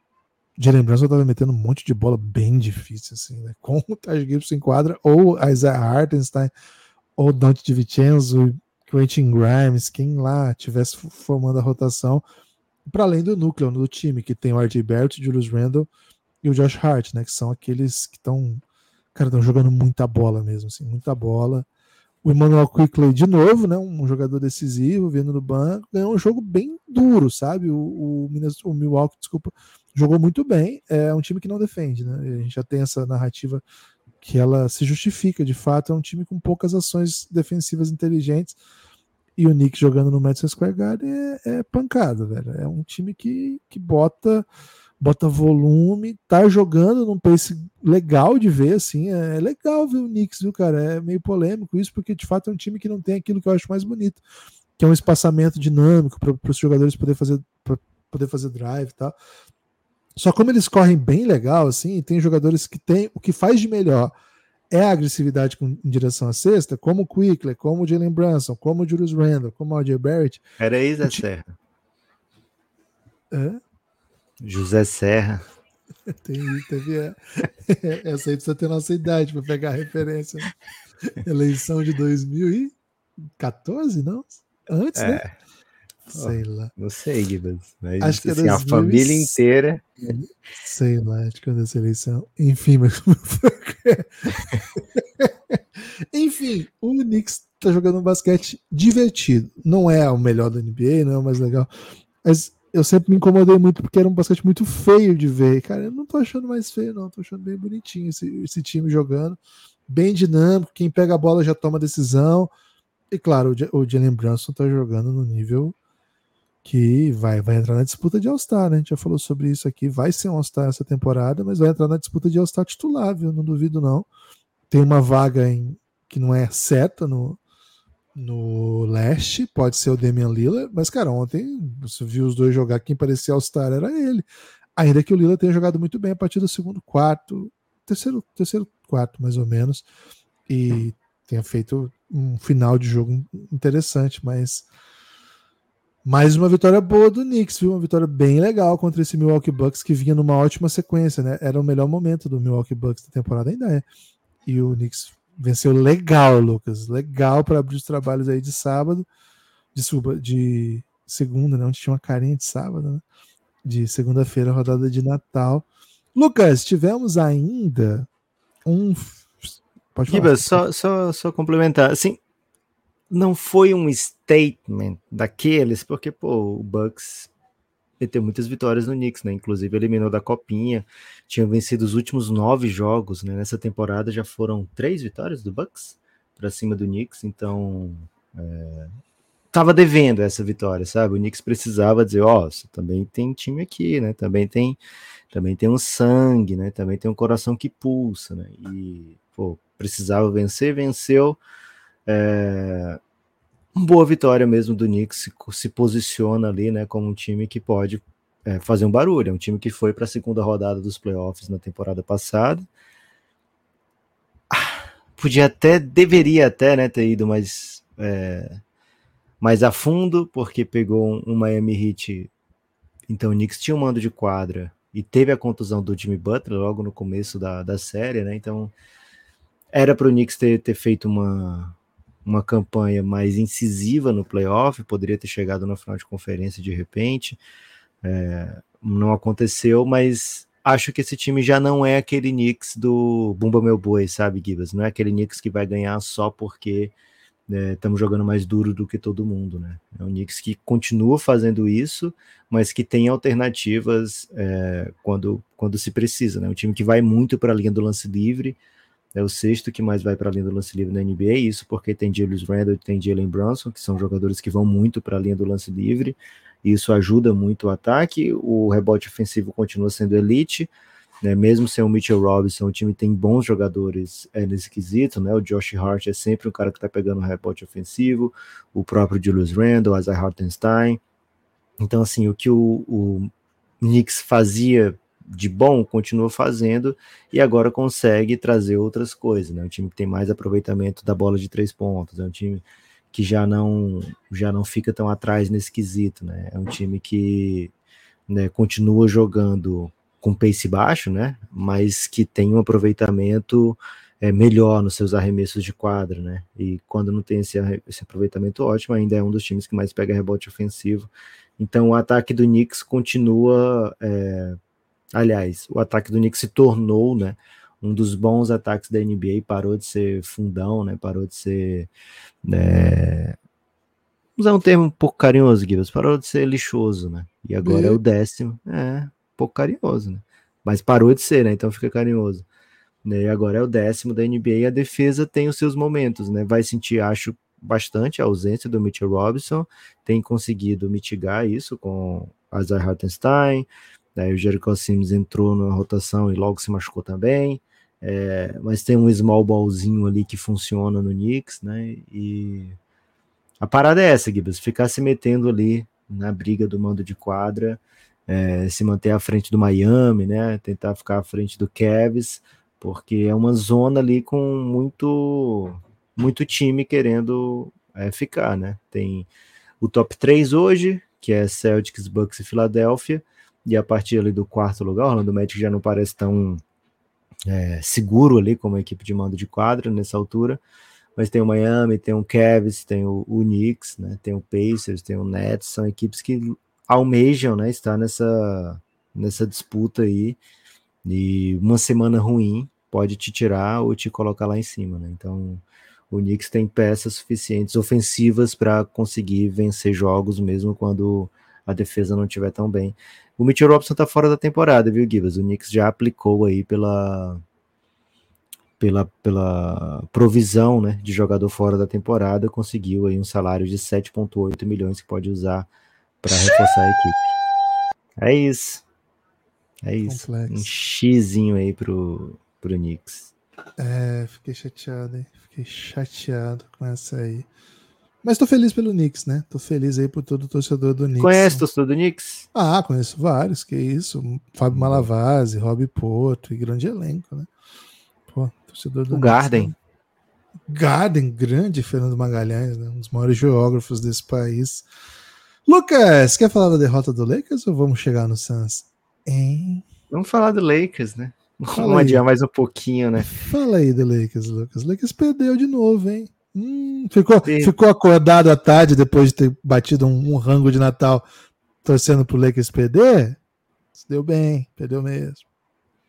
Jalen Brunson tava metendo um monte de bola bem difícil, assim, né? <laughs> Com o Taj Gibson em quadra, ou Isaiah Hartenstein, ou Dante DiVincenzo, Quentin Grimes, quem lá tivesse formando a rotação, para além do núcleo do time, que tem o RJ Barrett, Julius Randle e o Josh Hart, né? Que são aqueles que estão. Cara, estão jogando muita bola mesmo, assim, muita bola. O Emmanuel Quickley, de novo, né? Um jogador decisivo, vindo do banco, ganhou um jogo bem duro, sabe? O, o, o Milwaukee, desculpa, jogou muito bem. É um time que não defende, né? A gente já tem essa narrativa que ela se justifica, de fato, é um time com poucas ações defensivas inteligentes. E o Knicks jogando no Madison Square Garden é, é pancada, velho. É um time que, que bota bota volume, tá jogando num pace legal de ver, assim, é legal ver o Knicks, viu, cara? É meio polêmico isso, porque de fato é um time que não tem aquilo que eu acho mais bonito, que é um espaçamento dinâmico para os jogadores poder fazer, poder fazer drive e tal. Só como eles correm bem legal, assim, tem jogadores que tem o que faz de melhor é a agressividade com, em direção à cesta, como o Quickler, como o Jalen Brunson, como o Julius Randle, como o AJ Barrett. Era aí, Zé Serra. É? José Serra. <laughs> Tem, teve é, <laughs> essa aí precisa ter nossa idade para pegar a referência. Né? Eleição de 2014, não? Antes, né? é. né? Sei lá. Não sei, Gibbons. Mas acho que assim, a família inteira. Sei lá, acho que é dessa eleição. Enfim, mas. <laughs> Enfim, o Knicks tá jogando um basquete divertido. Não é o melhor da NBA, não é o mais legal. Mas eu sempre me incomodei muito porque era um basquete muito feio de ver. Cara, eu não tô achando mais feio, não. Tô achando bem bonitinho esse, esse time jogando. Bem dinâmico. Quem pega a bola já toma decisão. E claro, o Jalen Brunson tá jogando no nível que vai, vai entrar na disputa de All-Star, né? A gente já falou sobre isso aqui. Vai ser um All-Star essa temporada, mas vai entrar na disputa de All-Star titular, viu? Não duvido, não. Tem uma vaga em, que não é certa no, no leste, pode ser o Damian Lillard, mas, cara, ontem você viu os dois jogar, quem parecia All-Star era ele. Ainda que o Lillard tenha jogado muito bem a partir do segundo quarto, terceiro, terceiro quarto, mais ou menos, e tenha feito um final de jogo interessante, mas mais uma vitória boa do Knicks, viu? Uma vitória bem legal contra esse Milwaukee Bucks que vinha numa ótima sequência, né? Era o melhor momento do Milwaukee Bucks da temporada, ainda é. E o Knicks venceu legal, Lucas. Legal para abrir os trabalhos aí de sábado, de, suba, de segunda, né? Onde tinha uma carinha de sábado, né? De segunda-feira, rodada de Natal. Lucas, tivemos ainda um. Pode falar. só, só, só complementar. Assim, não foi um statement daqueles, porque, pô, o Bucks tem muitas vitórias no Knicks, né? Inclusive eliminou da Copinha, tinha vencido os últimos nove jogos, né? Nessa temporada já foram três vitórias do Bucks para cima do Knicks, então é... tava devendo essa vitória, sabe? O Knicks precisava dizer, ó, oh, também tem time aqui, né? Também tem, também tem um sangue, né? Também tem um coração que pulsa, né? E pô, precisava vencer, venceu. É, boa vitória mesmo do Knicks, se, se, posiciona ali né, como um time que pode é, fazer um barulho. É um time que foi para a segunda rodada dos playoffs na temporada passada. Ah, podia até, deveria até né, ter ido mais, é, mais a fundo, porque pegou um, um Miami Heat. Então o Knicks tinha um mando de quadra e teve a contusão do Jimmy Butler logo no começo da, da série, né? Então era para o Knicks ter, ter feito uma, uma campanha mais incisiva no playoff, poderia ter chegado na final de conferência de repente. É, não aconteceu, mas acho que esse time já não é aquele Knicks do Bumba Meu Boi, sabe, Gibas? Não é aquele Knicks que vai ganhar só porque estamos né, jogando mais duro do que todo mundo, né? É um Knicks que continua fazendo isso, mas que tem alternativas é, quando, quando se precisa, né? Um time que vai muito para a linha do lance livre, é o sexto que mais vai para a linha do lance livre na NBA, isso porque tem Julius Randle e tem Jalen Brunson, que são jogadores que vão muito para a linha do lance livre, isso ajuda muito o ataque, o rebote ofensivo continua sendo elite, né, mesmo sem o Mitchell Robinson, o time tem bons jogadores é, nesse quesito, né, o Josh Hart é sempre um cara que está pegando rebote ofensivo, o próprio Julius Randle, Isaiah Hartenstein, então assim, o que o, o Knicks fazia de bom, continua fazendo e agora consegue trazer outras coisas, né? Um time que tem mais aproveitamento da bola de três pontos, é um time que já não já não fica tão atrás nesse quesito, né? É um time que né, continua jogando com pace baixo, né? Mas que tem um aproveitamento é, melhor nos seus arremessos de quadra, né? E quando não tem esse, esse aproveitamento ótimo, ainda é um dos times que mais pega rebote ofensivo. Então o ataque do Knicks continua é, Aliás, o ataque do Knicks se tornou, né, um dos bons ataques da NBA, parou de ser fundão, né, parou de ser, né, usar um termo um pouco carinhoso, Gibbs, parou de ser lixoso, né, e agora é o décimo, é, um pouco carinhoso, né, mas parou de ser, né, então fica carinhoso. Né, e agora é o décimo da NBA e a defesa tem os seus momentos, né, vai sentir, acho, bastante a ausência do Mitchell Robinson, tem conseguido mitigar isso com Isaiah Hartenstein, Daí o Jericho Sims entrou na rotação e logo se machucou também. É, mas tem um small ballzinho ali que funciona no Knicks, né? E a parada é essa, Gibbs, ficar se metendo ali na briga do mando de quadra, é, se manter à frente do Miami, né? Tentar ficar à frente do Cavs, porque é uma zona ali com muito muito time querendo é, ficar, né? Tem o top 3 hoje, que é Celtics, Bucks e Filadélfia e a partir ali do quarto lugar, o Orlando Magic já não parece tão é, seguro ali como a equipe de mando de quadra nessa altura, mas tem o Miami, tem o Cavs, tem o, o Knicks, né, tem o Pacers, tem o Nets, são equipes que almejam, né, estar nessa, nessa disputa aí, e uma semana ruim pode te tirar ou te colocar lá em cima, né, então o Knicks tem peças suficientes ofensivas para conseguir vencer jogos mesmo quando a defesa não estiver tão bem. O Mitchell Robinson tá fora da temporada, viu, Gibas? O Knicks já aplicou aí pela, pela, pela provisão né, de jogador fora da temporada, conseguiu aí um salário de 7,8 milhões que pode usar para reforçar a equipe. É isso. É isso. Complexo. Um xizinho aí pro, pro Knicks. É, fiquei chateado, hein? Fiquei chateado com essa aí. Mas tô feliz pelo Knicks, né? Tô feliz aí por todo o torcedor do Knicks. Conhece o torcedor do Knicks? Ah, conheço vários, que isso. Fábio Malavase, Rob Porto e grande elenco, né? Pô, torcedor do o Knicks, Garden. Né? Garden, grande Fernando Magalhães, né? um dos maiores geógrafos desse país. Lucas, quer falar da derrota do Lakers ou vamos chegar no Suns? Hein? Vamos falar do Lakers, né? Vamos adiar mais um pouquinho, né? Fala aí do Lakers, Lucas. Lakers perdeu de novo, hein? Hum, ficou, ficou acordado à tarde depois de ter batido um, um rango de Natal torcendo pro Lakers perder? Se deu bem, perdeu mesmo.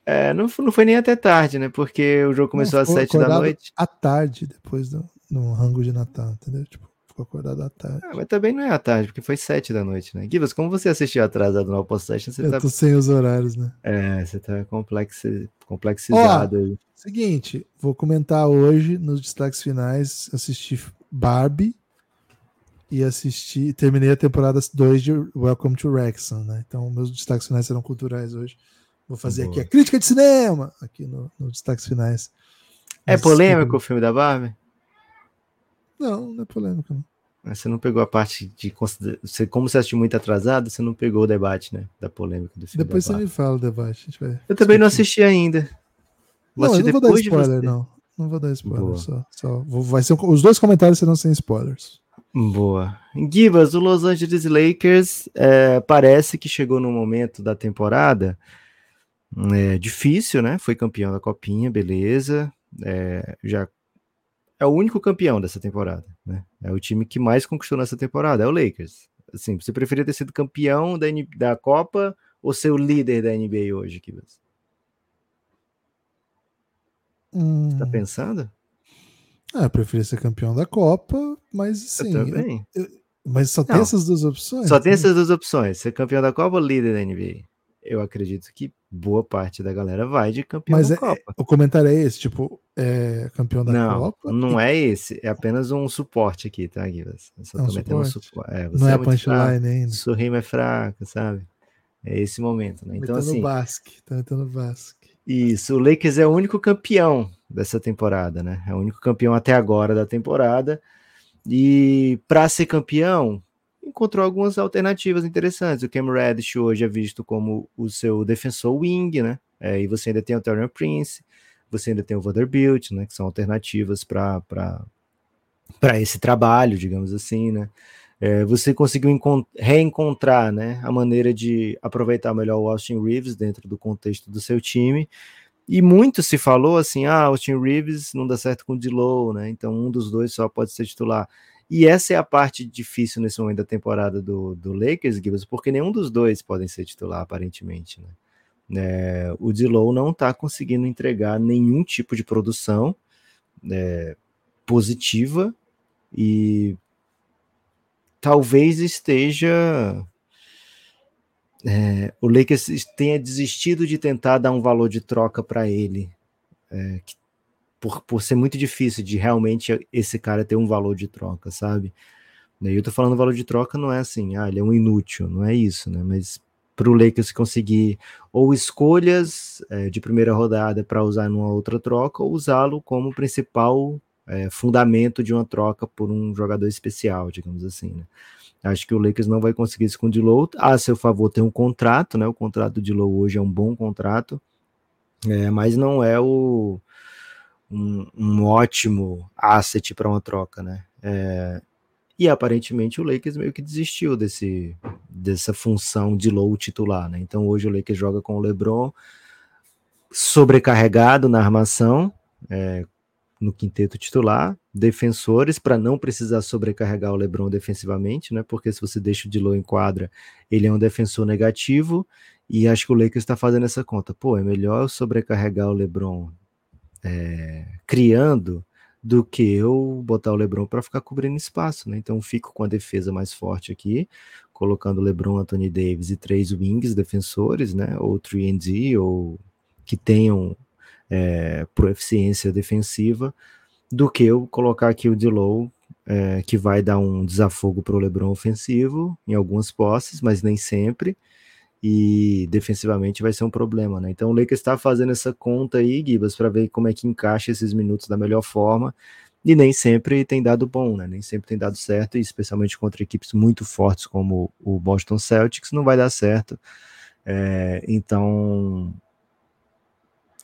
É, não, não foi nem até tarde, né? Porque o jogo começou não, às sete da noite. À tarde, depois do no rango de Natal, entendeu? Tipo, ficou acordado à tarde. Ah, mas também não é à tarde, porque foi sete da noite, né? Givas, como você assistiu atrasado no Alpo Session, você Eu tá. tô sem os horários, né? É, você tá complexi... complexizado Ó, aí. Seguinte, vou comentar hoje nos destaques finais, assisti Barbie e assisti, terminei a temporada 2 de Welcome to Wrexham, né? Então, meus destaques finais serão culturais hoje. Vou fazer Boa. aqui a crítica de cinema, aqui no, no destaques finais. É polêmico o filme da Barbie? Não, não é polêmico. Não. Você não pegou a parte de você como você assistiu muito atrasado, você não pegou o debate, né, da polêmica do filme. Depois você me fala o debate. eu também não assisti ainda. Vou não, eu não vou dar spoiler, não. Não vou dar spoiler. Só, só. Vai ser, os dois comentários serão sem spoilers. Boa. Gibas, o Los Angeles Lakers é, parece que chegou no momento da temporada é, difícil, né? Foi campeão da Copinha, beleza. É, já é o único campeão dessa temporada, né? É o time que mais conquistou nessa temporada, é o Lakers. Assim, você preferia ter sido campeão da, da Copa ou ser o líder da NBA hoje, Gibas? Hum. Você tá hum. pensando? Ah, eu preferia ser campeão da Copa, mas sim. Eu também. Eu, mas só tem Não, essas duas opções? Só tem né? essas duas opções: ser campeão da Copa ou líder da NBA. Eu acredito que boa parte da galera vai de campeão mas da é, Copa. O comentário é esse, tipo, é campeão da não, Copa? Não, é esse, é apenas um suporte aqui, tá, Guilherme? Só é um suporte. suporte. É, não é, é a punchline ainda. Sua rima é fraca, sabe? É esse momento, né? Então, metendo assim. Basque, tá metendo Basque. Isso, o Lakers é o único campeão dessa temporada, né? É o único campeão até agora da temporada. E para ser campeão, encontrou algumas alternativas interessantes. O Cam Reddish hoje é visto como o seu defensor wing, né? É, e você ainda tem o Turner Prince, você ainda tem o Vanderbilt, né? Que são alternativas para esse trabalho, digamos assim, né? É, você conseguiu reencontrar né, a maneira de aproveitar melhor o Austin Reeves dentro do contexto do seu time. E muito se falou assim: ah, Austin Reeves não dá certo com o Dilow, né? Então um dos dois só pode ser titular. E essa é a parte difícil nesse momento da temporada do, do Lakers, Gibbs, porque nenhum dos dois podem ser titular, aparentemente. Né? É, o Dilow não está conseguindo entregar nenhum tipo de produção é, positiva e talvez esteja. É, o Lakers tenha desistido de tentar dar um valor de troca para ele, é, que, por, por ser muito difícil de realmente esse cara ter um valor de troca, sabe? E eu tô falando valor de troca não é assim, ah, ele é um inútil, não é isso, né? Mas para o Lakers conseguir ou escolhas é, de primeira rodada para usar numa outra troca, ou usá-lo como principal é, fundamento de uma troca por um jogador especial, digamos assim, né? Acho que o Lakers não vai conseguir isso com o Dilow. A seu favor tem um contrato, né? O contrato do Dilow hoje é um bom contrato, é, mas não é o, um, um ótimo asset para uma troca, né? É, e aparentemente o Lakers meio que desistiu desse, dessa função de low titular, né? Então hoje o Lakers joga com o LeBron sobrecarregado na armação, é, no quinteto titular, defensores para não precisar sobrecarregar o LeBron defensivamente, né? Porque se você deixa o Dilo em quadra, ele é um defensor negativo e acho que o Lakers está fazendo essa conta. Pô, é melhor eu sobrecarregar o LeBron é, criando do que eu botar o LeBron para ficar cobrindo espaço, né? Então fico com a defesa mais forte aqui, colocando LeBron, Anthony Davis e três wings defensores, né? Ou 3D ou que tenham é, proficiência defensiva do que eu colocar aqui o Dilow, é, que vai dar um desafogo para o LeBron ofensivo em algumas posses, mas nem sempre. E defensivamente vai ser um problema, né? Então o Lakers está fazendo essa conta aí, Gibas, para ver como é que encaixa esses minutos da melhor forma. E nem sempre tem dado bom, né? Nem sempre tem dado certo, e especialmente contra equipes muito fortes como o Boston Celtics, não vai dar certo. É, então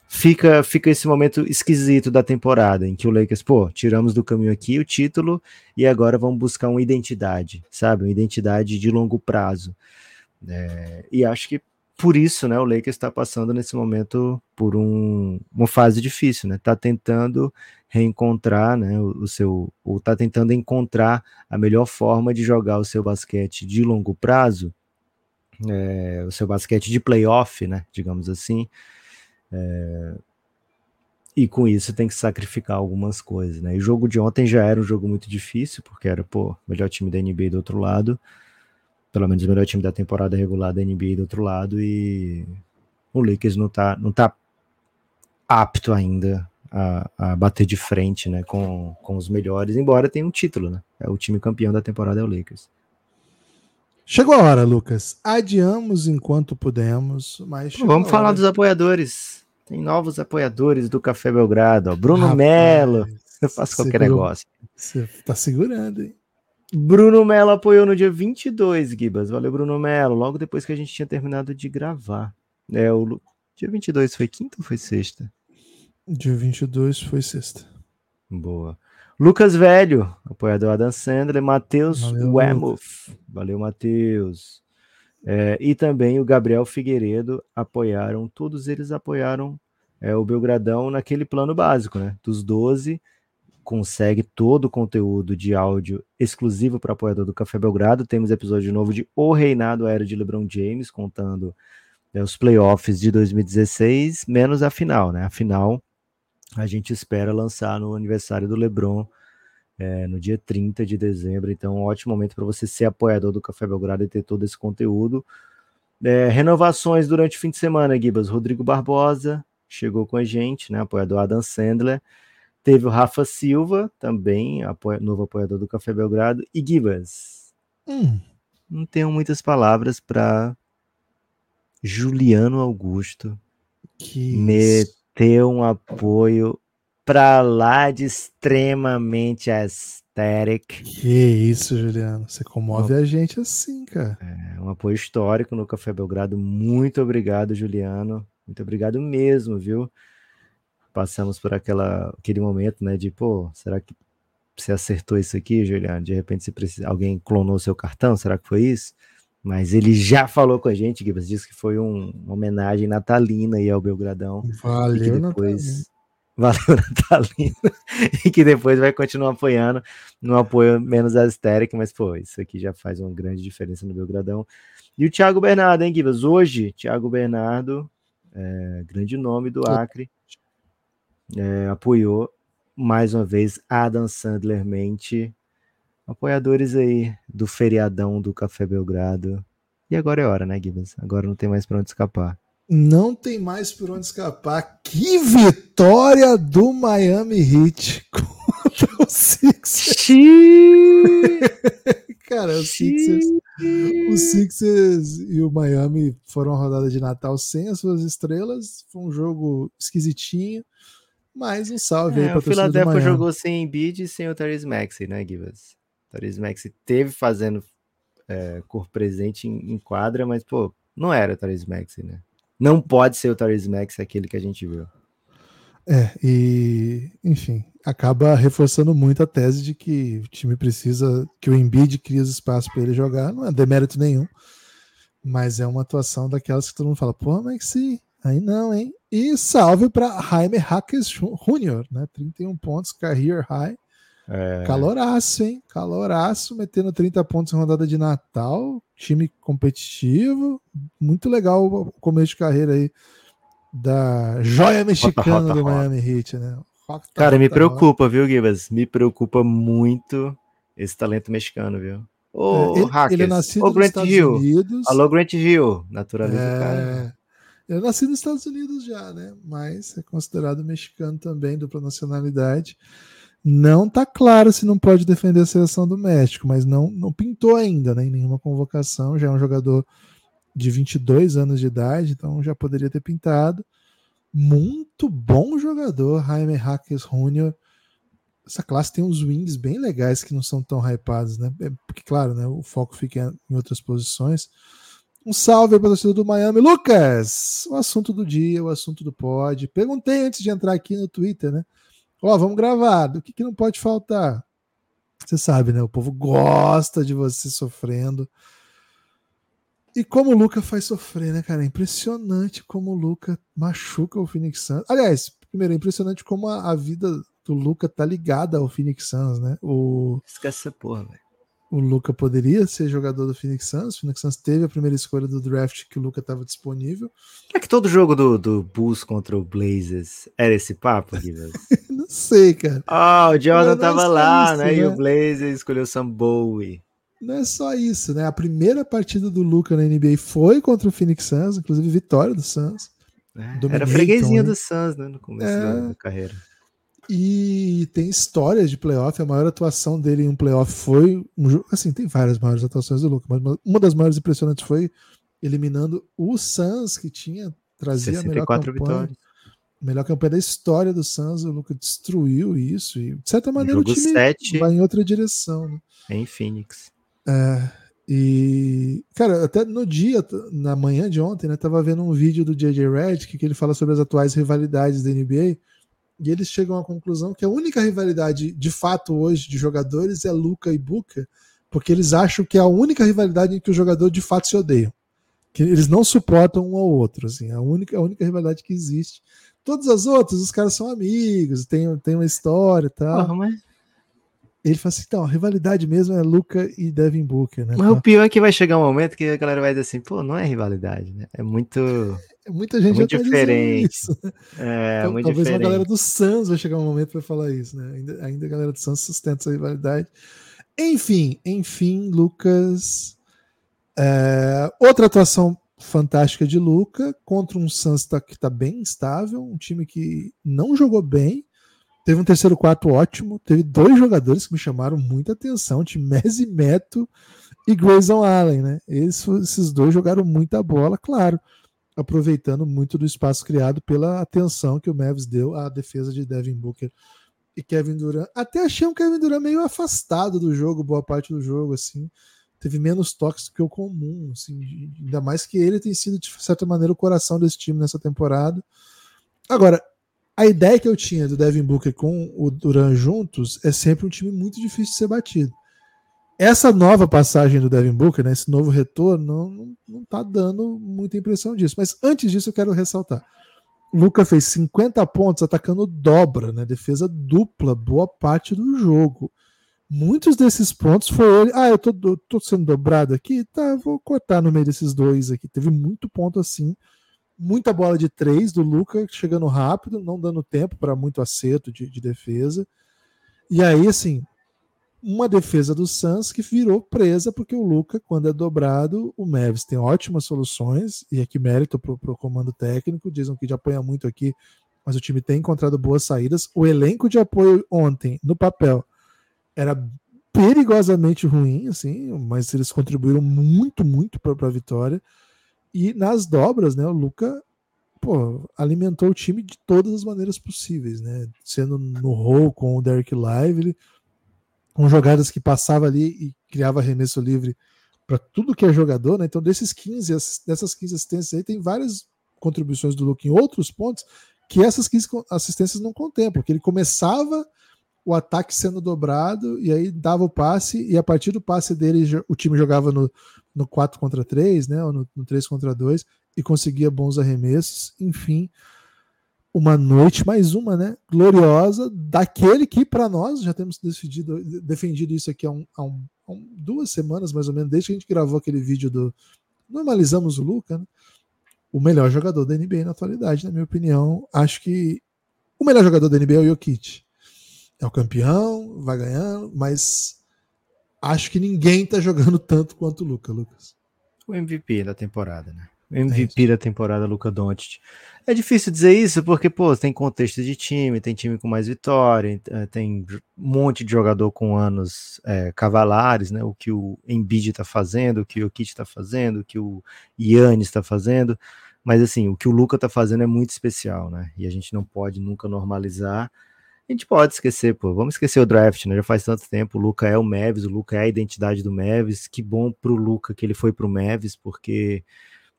fica fica esse momento esquisito da temporada, em que o Lakers, pô, tiramos do caminho aqui o título e agora vamos buscar uma identidade, sabe? Uma identidade de longo prazo. É, e acho que por isso, né, o Lakers está passando nesse momento por um, uma fase difícil, né? Tá tentando reencontrar, né, o, o seu, ou tá tentando encontrar a melhor forma de jogar o seu basquete de longo prazo, é, o seu basquete de playoff, né, digamos assim, é, e com isso tem que sacrificar algumas coisas, né? E o jogo de ontem já era um jogo muito difícil, porque era, pô, melhor time da NBA do outro lado, pelo menos o melhor time da temporada regular da NBA do outro lado, e o Lakers não tá, não tá apto ainda a, a bater de frente, né, com, com os melhores, embora tenha um título, né? É o time campeão da temporada é o Lakers. Chegou a hora, Lucas. Adiamos enquanto pudemos, mas. Vamos falar dos apoiadores. Tem novos apoiadores do Café Belgrado, ó. Bruno Rapaz, Melo. Eu faço qualquer segurou. negócio. Você tá segurando, hein? Bruno Melo apoiou no dia 22, Gibas. Valeu, Bruno Melo. Logo depois que a gente tinha terminado de gravar. É, o dia 22 foi quinta ou foi sexta? Dia 22 foi sexta. Boa. Lucas Velho, apoiador Adam Sandler. Matheus Wemuth. Valeu, Matheus. É, e também o Gabriel Figueiredo apoiaram, todos eles apoiaram é, o Belgradão naquele plano básico, né? Dos 12, consegue todo o conteúdo de áudio exclusivo para apoiador do Café Belgrado. Temos episódio novo de O Reinado Aéreo de LeBron James, contando é, os playoffs de 2016, menos a final, né? A final a gente espera lançar no aniversário do LeBron é, no dia 30 de dezembro. Então, um ótimo momento para você ser apoiador do Café Belgrado e ter todo esse conteúdo. É, renovações durante o fim de semana, Gibas. Rodrigo Barbosa chegou com a gente, né? Apoiador Adam Sandler. Teve o Rafa Silva, também apoia- novo apoiador do Café Belgrado. E Gibas, Hum, não tenho muitas palavras para Juliano Augusto que meteu um apoio pra lá de extremamente aesthetic. Que isso, Juliano. Você comove a gente assim, cara. É um apoio histórico no Café Belgrado. Muito obrigado, Juliano. Muito obrigado mesmo, viu? Passamos por aquela, aquele momento, né? De, pô, será que você acertou isso aqui, Juliano? De repente você precisa, alguém clonou seu cartão? Será que foi isso? Mas ele já falou com a gente, Gibbs, disse que foi um- uma homenagem natalina aí ao Belgradão. que Valeu, Natalina. depois <laughs> valeu Natalina e que depois vai continuar apoiando no apoio menos aesthetic, mas pô, isso aqui já faz uma grande diferença no Belgradão. E o Thiago Bernardo, hein, Gibas? Hoje, Thiago Bernardo, é, grande nome do Acre, é, apoiou mais uma vez Adam Sandler Mente, apoiadores aí do feriadão do Café Belgrado. E agora é hora, né, Gibas? Agora não tem mais para onde escapar. Não tem mais por onde escapar. Que vitória do Miami Heat <laughs> contra o Sixers. <laughs> Cara, o Sixers, o Sixers e o Miami foram uma rodada de Natal sem as suas estrelas. Foi um jogo esquisitinho, mas um salve aí É, pra o Philadelphia jogou sem Embiid e sem o Therese Maxey, né, Givas? O Therese Maxey teve fazendo é, cor presente em, em quadra, mas, pô, não era o Therese Maxey, né? Não pode ser o Therese Maxey aquele que a gente viu. É, e enfim, acaba reforçando muito a tese de que o time precisa que o Embiid cria os espaços para ele jogar, não é demérito nenhum, mas é uma atuação daquelas que todo mundo fala, pô, mas sim, aí não, hein? E salve para Jaime Hackes Jr., né? 31 pontos, career high. É, Caloraço, hein? Caloraço, metendo 30 pontos em rodada de Natal, time competitivo, muito legal o começo de carreira aí da joia mexicana rota, do rota. Miami Heat, né? Rota, Cara, me rota, preocupa, viu, Givas? Me preocupa muito esse talento mexicano, viu? Ô, rota. É, ele, Hackers, ele é nascido Grant Estados Hill. Unidos. Alô, Grant Hill. Naturaliza o cara. Ele é nascido nos Estados Unidos já, né? Mas é considerado mexicano também, dupla nacionalidade. Não tá claro se não pode defender a seleção do México, mas não, não pintou ainda, né? Em nenhuma convocação. Já é um jogador de 22 anos de idade, então já poderia ter pintado. Muito bom jogador, Jaime Hackers Jr. Essa classe tem uns wings bem legais que não são tão hypados, né? É, Porque, claro, né, o foco fica em outras posições. Um salve para a torcida do Miami. Lucas, o assunto do dia, o assunto do pod. Perguntei antes de entrar aqui no Twitter, né? Ó, vamos gravar. O que, que não pode faltar? Você sabe, né? O povo gosta de você sofrendo. E como o Luca faz sofrer, né, cara? É impressionante como o Luca machuca o Phoenix Suns. Aliás, primeiro, é impressionante como a, a vida do Luca tá ligada ao Phoenix Suns, né? O, Esquece essa porra, velho. O Luca poderia ser jogador do Phoenix Suns. O Phoenix Suns teve a primeira escolha do draft que o Luca estava disponível. É que todo jogo do, do Bulls contra o Blazers era esse papo? <laughs> Não sei, cara. Ah, o Jordan tava é só lá, isso, né? E né? o Blazer escolheu o Sam Bowie. Não é só isso, né? A primeira partida do Luca na NBA foi contra o Phoenix Suns, inclusive vitória do Suns. né? Era Dominator, freguesinho né? do Suns, né? No começo É. da carreira. E tem histórias de playoff. A maior atuação dele em um playoff foi um jogo. Assim, tem várias maiores atuações do Luca, mas uma- das maiores impressionantes foi eliminando o Suns, que tinha trazia a melhor 64 campanha. vitórias. melhor campanha da história do Suns, o Luca destruiu isso e de certa maneira Jogo o time sete. vai em outra direção, né? Em Phoenix. É, e, cara, até no dia, na manhã de ontem, né, tava vendo um vídeo do JJ Redick que ele fala sobre as atuais rivalidades da NBA e eles chegam à conclusão que a única rivalidade de fato hoje de jogadores é Luca e Booker, porque eles acham que é a única rivalidade em que os jogadores de fato se odeiam. Que eles não suportam um ao outro, assim, a única, a única rivalidade que existe. Todas as outras, os caras são amigos, tem, tem uma história e tal. Porra, mas, Ele fala assim: então, a rivalidade mesmo é Luca e Devin Booker, né? mas o pior é que vai chegar um momento que a galera vai dizer assim, pô, não é rivalidade, né? É muito. Muita gente muito já tá diferente. isso. É, Então, muito talvez diferente. a galera do Suns vai chegar um momento para falar isso, né? Ainda, ainda a galera do Suns sustenta essa rivalidade. Enfim, enfim, Lucas. é, outra atuação fantástica de Luca contra um Suns tá- que está bem instável, um time que não jogou bem. Teve um terceiro quarto ótimo. Teve dois jogadores que me chamaram muita atenção: Timese Meto e Grayson Allen, né? Esses, esses dois jogaram muita bola, claro aproveitando muito do espaço criado pela atenção que o Mavs deu à defesa de Devin Booker e Kevin Durant. Até achei um Kevin Durant meio afastado do jogo, boa parte do jogo, assim. Teve menos toques que o comum, assim, ainda mais que ele tem sido, de certa maneira, o coração desse time nessa temporada. Agora, a ideia que eu tinha do Devin Booker com o Durant juntos é sempre um time muito difícil de ser batido essa nova passagem do Devin Booker, né, esse novo retorno, não, não, não tá dando muita impressão disso. Mas antes disso, eu quero ressaltar. Luca fez 50 pontos atacando dobra, né, defesa dupla, boa parte do jogo. Muitos desses pontos ele. Ah, eu tô, tô sendo dobrado aqui? Tá, vou cortar no meio desses dois aqui. Teve muito ponto assim. Muita bola de três do Luca chegando rápido, não dando tempo para muito acerto de, de defesa. E aí, assim, uma defesa do Suns que virou presa, porque o Luca, quando é dobrado, o Mavis tem ótimas soluções, e aqui mérito pro, pro comando técnico, dizem que já apanha muito aqui, mas o time tem encontrado boas saídas. O elenco de apoio ontem, no papel, era perigosamente ruim, assim, mas eles contribuíram muito, muito para a vitória. E nas dobras, né, o Luca pô, alimentou o time de todas as maneiras possíveis, né? Sendo no roll com o Derek Lively, com jogadas que passava ali e criava arremesso livre para tudo que é jogador, né? Então, desses 15, ass- dessas 15 assistências aí, tem várias contribuições do Luca em outros pontos que essas 15 co- assistências não contemplam, porque ele começava o ataque sendo dobrado e aí dava o passe, e a partir do passe dele o time jogava no, no 4 contra 3, né? Ou no, no 3 contra 2 e conseguia bons arremessos. Enfim, uma noite, mais uma, né? Gloriosa, daquele que para nós já temos decidido, defendido isso aqui há, um, há, um, há duas semanas, mais ou menos, desde que a gente gravou aquele vídeo do. Normalizamos o Luca, né? O melhor jogador da NBA na atualidade, na minha opinião. Acho que o melhor jogador da NBA é o Jokic. É o campeão, vai ganhando, mas acho que ninguém tá jogando tanto quanto o Luca, Lucas. O MVP da temporada, né? O É MVP da temporada, Luca Doncic. É difícil dizer isso porque, pô, tem contexto de time, tem time com mais vitória, eh, tem um monte de jogador com anos eh, cavalares, né? O que o Embiid tá fazendo, o que o Jokic tá fazendo, o que o Yannis tá fazendo. Mas, assim, o que o Luca tá fazendo é muito especial, né? E a gente não pode nunca normalizar. A gente pode esquecer, pô. Vamos esquecer o draft, né? Já faz tanto tempo. O Luca é o Mavis, o Luca é a identidade do Mavis. Que bom pro Luca que ele foi pro Mavis, porque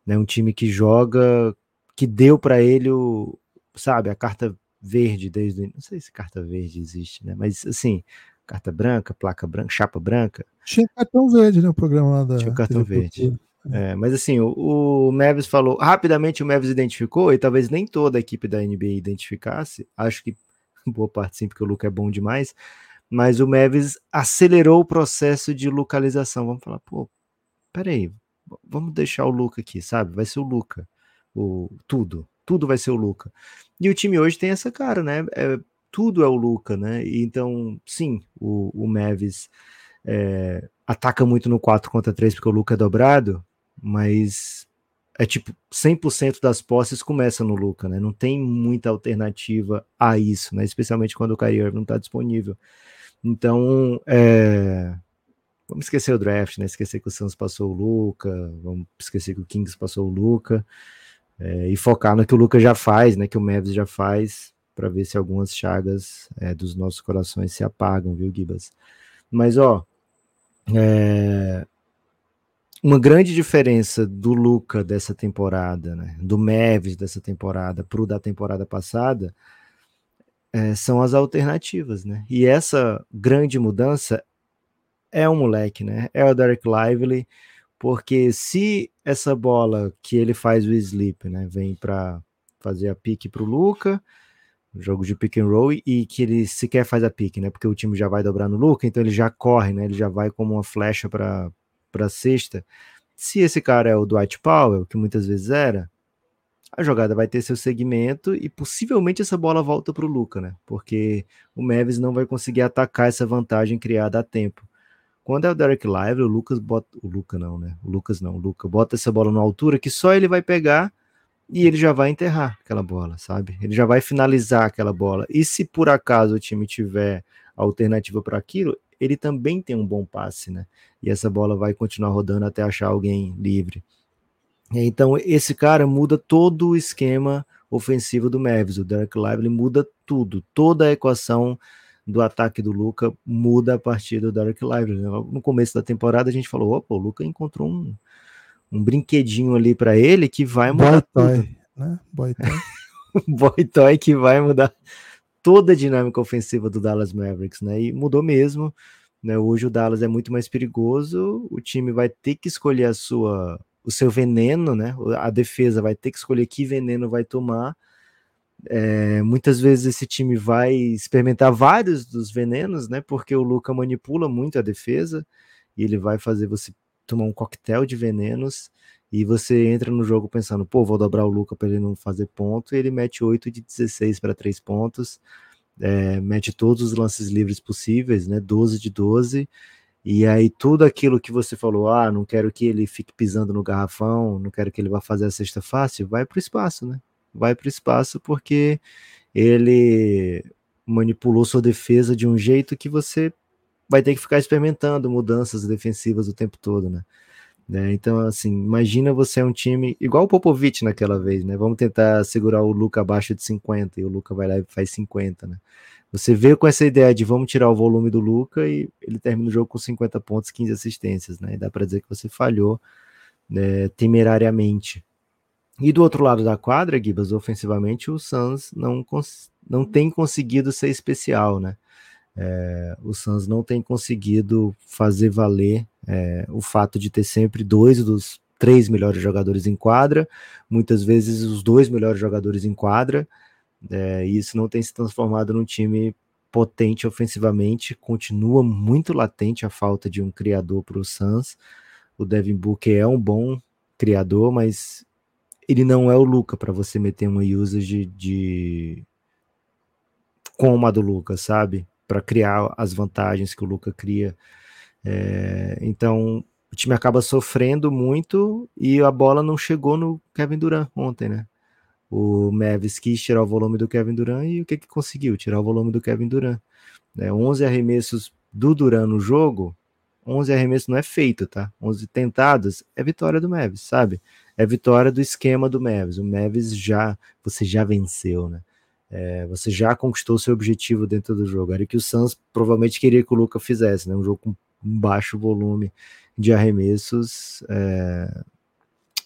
né, um time que joga, que deu para ele o, sabe, a carta verde desde, o- não sei se carta verde existe, né? Mas assim, carta branca, placa branca, chapa branca, Tinha cartão verde, né? O programa lá da. Tinha cartão TV verde. Cultura. É, mas assim, o, o Mavis falou, rapidamente o Mavis identificou, e talvez nem toda a equipe da NBA identificasse, acho que <laughs> boa parte sim, porque o Luca é bom demais, mas o Mavis acelerou o processo de localização. Vamos falar, pô, peraí, vamos deixar o Luca aqui, sabe? Vai ser o Luca, o, tudo, tudo vai ser o Luca. E o time hoje tem essa cara, né? É, tudo é o Luca, né? Então, sim, o, o Mavis é, ataca muito no 4 contra 3 porque o Luca é dobrado, mas é tipo 100% das posses começa no Luca, né? Não tem muita alternativa a isso, né? Especialmente quando o Kyrie não está disponível. Então, é, vamos esquecer o draft, né? Esquecer que o Suns passou o Luca, vamos esquecer que o Kings passou o Luca. é, e focar no que o Lucas já faz, né? Que o Mavis já faz, para ver se algumas chagas é, dos nossos corações se apagam, viu, Gibas? Mas ó, é, uma grande diferença do Luca dessa temporada, né, do Mavis dessa temporada para o da temporada passada, é, são as alternativas, né? E essa grande mudança é o moleque, né? É o Derek Lively, porque se essa bola que ele faz o sleep, né, vem para fazer a pique para o Luca, jogo de pick and roll e que ele sequer faz a pique, né? Porque o time já vai dobrar no Luca, então ele já corre, né? Ele já vai como uma flecha para para sexta. Se esse cara é o Dwight Powell, que muitas vezes era, a jogada vai ter seu segmento e possivelmente essa bola volta para o Luca, né? Porque o Mavis não vai conseguir atacar essa vantagem criada a tempo. Quando é o Derek Lively, o Lucas bota. O Luca não, né? O Lucas não. O Luca bota essa bola na altura que só ele vai pegar e ele já vai enterrar aquela bola, sabe? Ele já vai finalizar aquela bola. E se por acaso o time tiver alternativa para aquilo, ele também tem um bom passe, né? E essa bola vai continuar rodando até achar alguém livre. Então, esse cara muda todo o esquema ofensivo do Mavis. O Derek Lively muda tudo, toda a equação do ataque do Luca muda a partir do Derek Lively. No começo da temporada a gente falou, opa, o Luca encontrou um, um brinquedinho ali para ele que vai mudar Boy tudo. Toy, né? Boy toy. <laughs> Boy toy que vai mudar toda a dinâmica ofensiva do Dallas Mavericks, né? E mudou mesmo. Né? Hoje o Dallas é muito mais perigoso. O time vai ter que escolher a sua, o seu veneno, né? A defesa vai ter que escolher que veneno vai tomar. É, muitas vezes esse time vai experimentar vários dos venenos, né? Porque o Luca manipula muito a defesa e ele vai fazer você tomar um coquetel de venenos e você entra no jogo pensando, pô, vou dobrar o Luca para ele não fazer ponto, e ele mete 8 de 16 para 3 pontos, é, mete todos os lances livres possíveis, né? 12 de 12. E aí tudo aquilo que você falou, ah, não quero que ele fique pisando no garrafão, não quero que ele vá fazer a cesta fácil, vai para o espaço, né? Vai para o espaço porque ele manipulou sua defesa de um jeito que você vai ter que ficar experimentando mudanças defensivas o tempo todo, né? né? Então, assim, imagina você é um time igual o Popovich naquela vez, né? Vamos tentar segurar o Luca abaixo de 50 e o Luca vai lá e faz 50, né? Você vê com essa ideia de vamos tirar o volume do Luca e ele termina o jogo com 50 pontos, 15 assistências, né? E dá para dizer que você falhou né, temerariamente. E do outro lado da quadra, Gibas, ofensivamente, o Suns não, não tem conseguido ser especial, né? É, o Suns não tem conseguido fazer valer é, o fato de ter sempre dois dos três melhores jogadores em quadra, muitas vezes os dois melhores jogadores em quadra, é, e isso não tem se transformado num time potente ofensivamente, continua muito latente a falta de um criador para o Suns. O Devin Booker é um bom criador, mas ele não é o Luca para você meter uma usage de, de como a do Luca, sabe? para criar as vantagens que o Luca cria. É, então o time acaba sofrendo muito e a bola não chegou no Kevin Durant ontem, né? O Mavis quis tirar o volume do Kevin Durant e o que que conseguiu? Tirar o volume do Kevin Durant. Né? 11 arremessos do Durant no jogo, 11 arremessos não é feito, tá? 11 tentados é vitória do Mavis, sabe? É vitória do esquema do Mavis. O Mavis já, você já venceu, né? É, você já conquistou seu objetivo dentro do jogo. Era que o Suns provavelmente queria que o Luca fizesse, né? Um jogo com baixo volume de arremessos. É,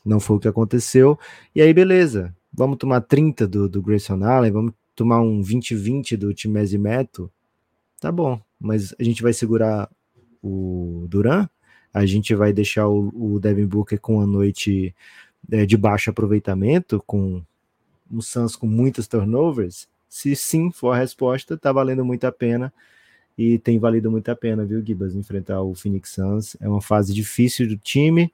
não foi o que aconteceu. E aí, beleza. Vamos tomar 30 do, do Grayson Allen, vamos tomar um 20-20 do Timese Meto. Tá bom, mas a gente vai segurar o Duran, a gente vai deixar o, o Devin Booker com a noite é, de baixo aproveitamento, com um Suns com muitos turnovers? Se sim for a resposta, tá valendo muito a pena e tem valido muito a pena, viu, Gibas, enfrentar o Phoenix Suns. É uma fase difícil do time.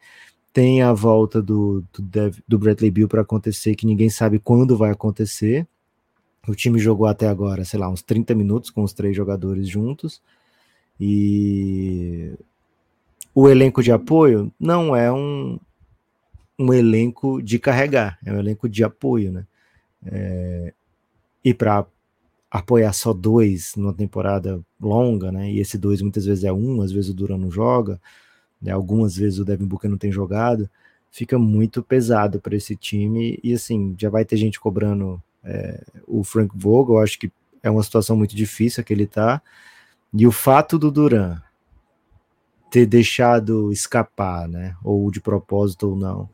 Tem a volta do, do, Dev, do Bradley Bill para acontecer, que ninguém sabe quando vai acontecer. O time jogou até agora, sei lá, uns 30 minutos com os três jogadores juntos. E o elenco de apoio não é um, um elenco de carregar, é um elenco de apoio, né? É, e para apoiar só dois numa temporada longa, né? E esse dois muitas vezes é um, às vezes o Duran não joga, né? algumas vezes o Devin Booker não tem jogado. fica muito pesado para esse time. E assim, já vai ter gente cobrando é, o Frank Vogel. Acho que é uma situação muito difícil que ele tá. E o fato do Duran ter deixado escapar, né? Ou de propósito ou não,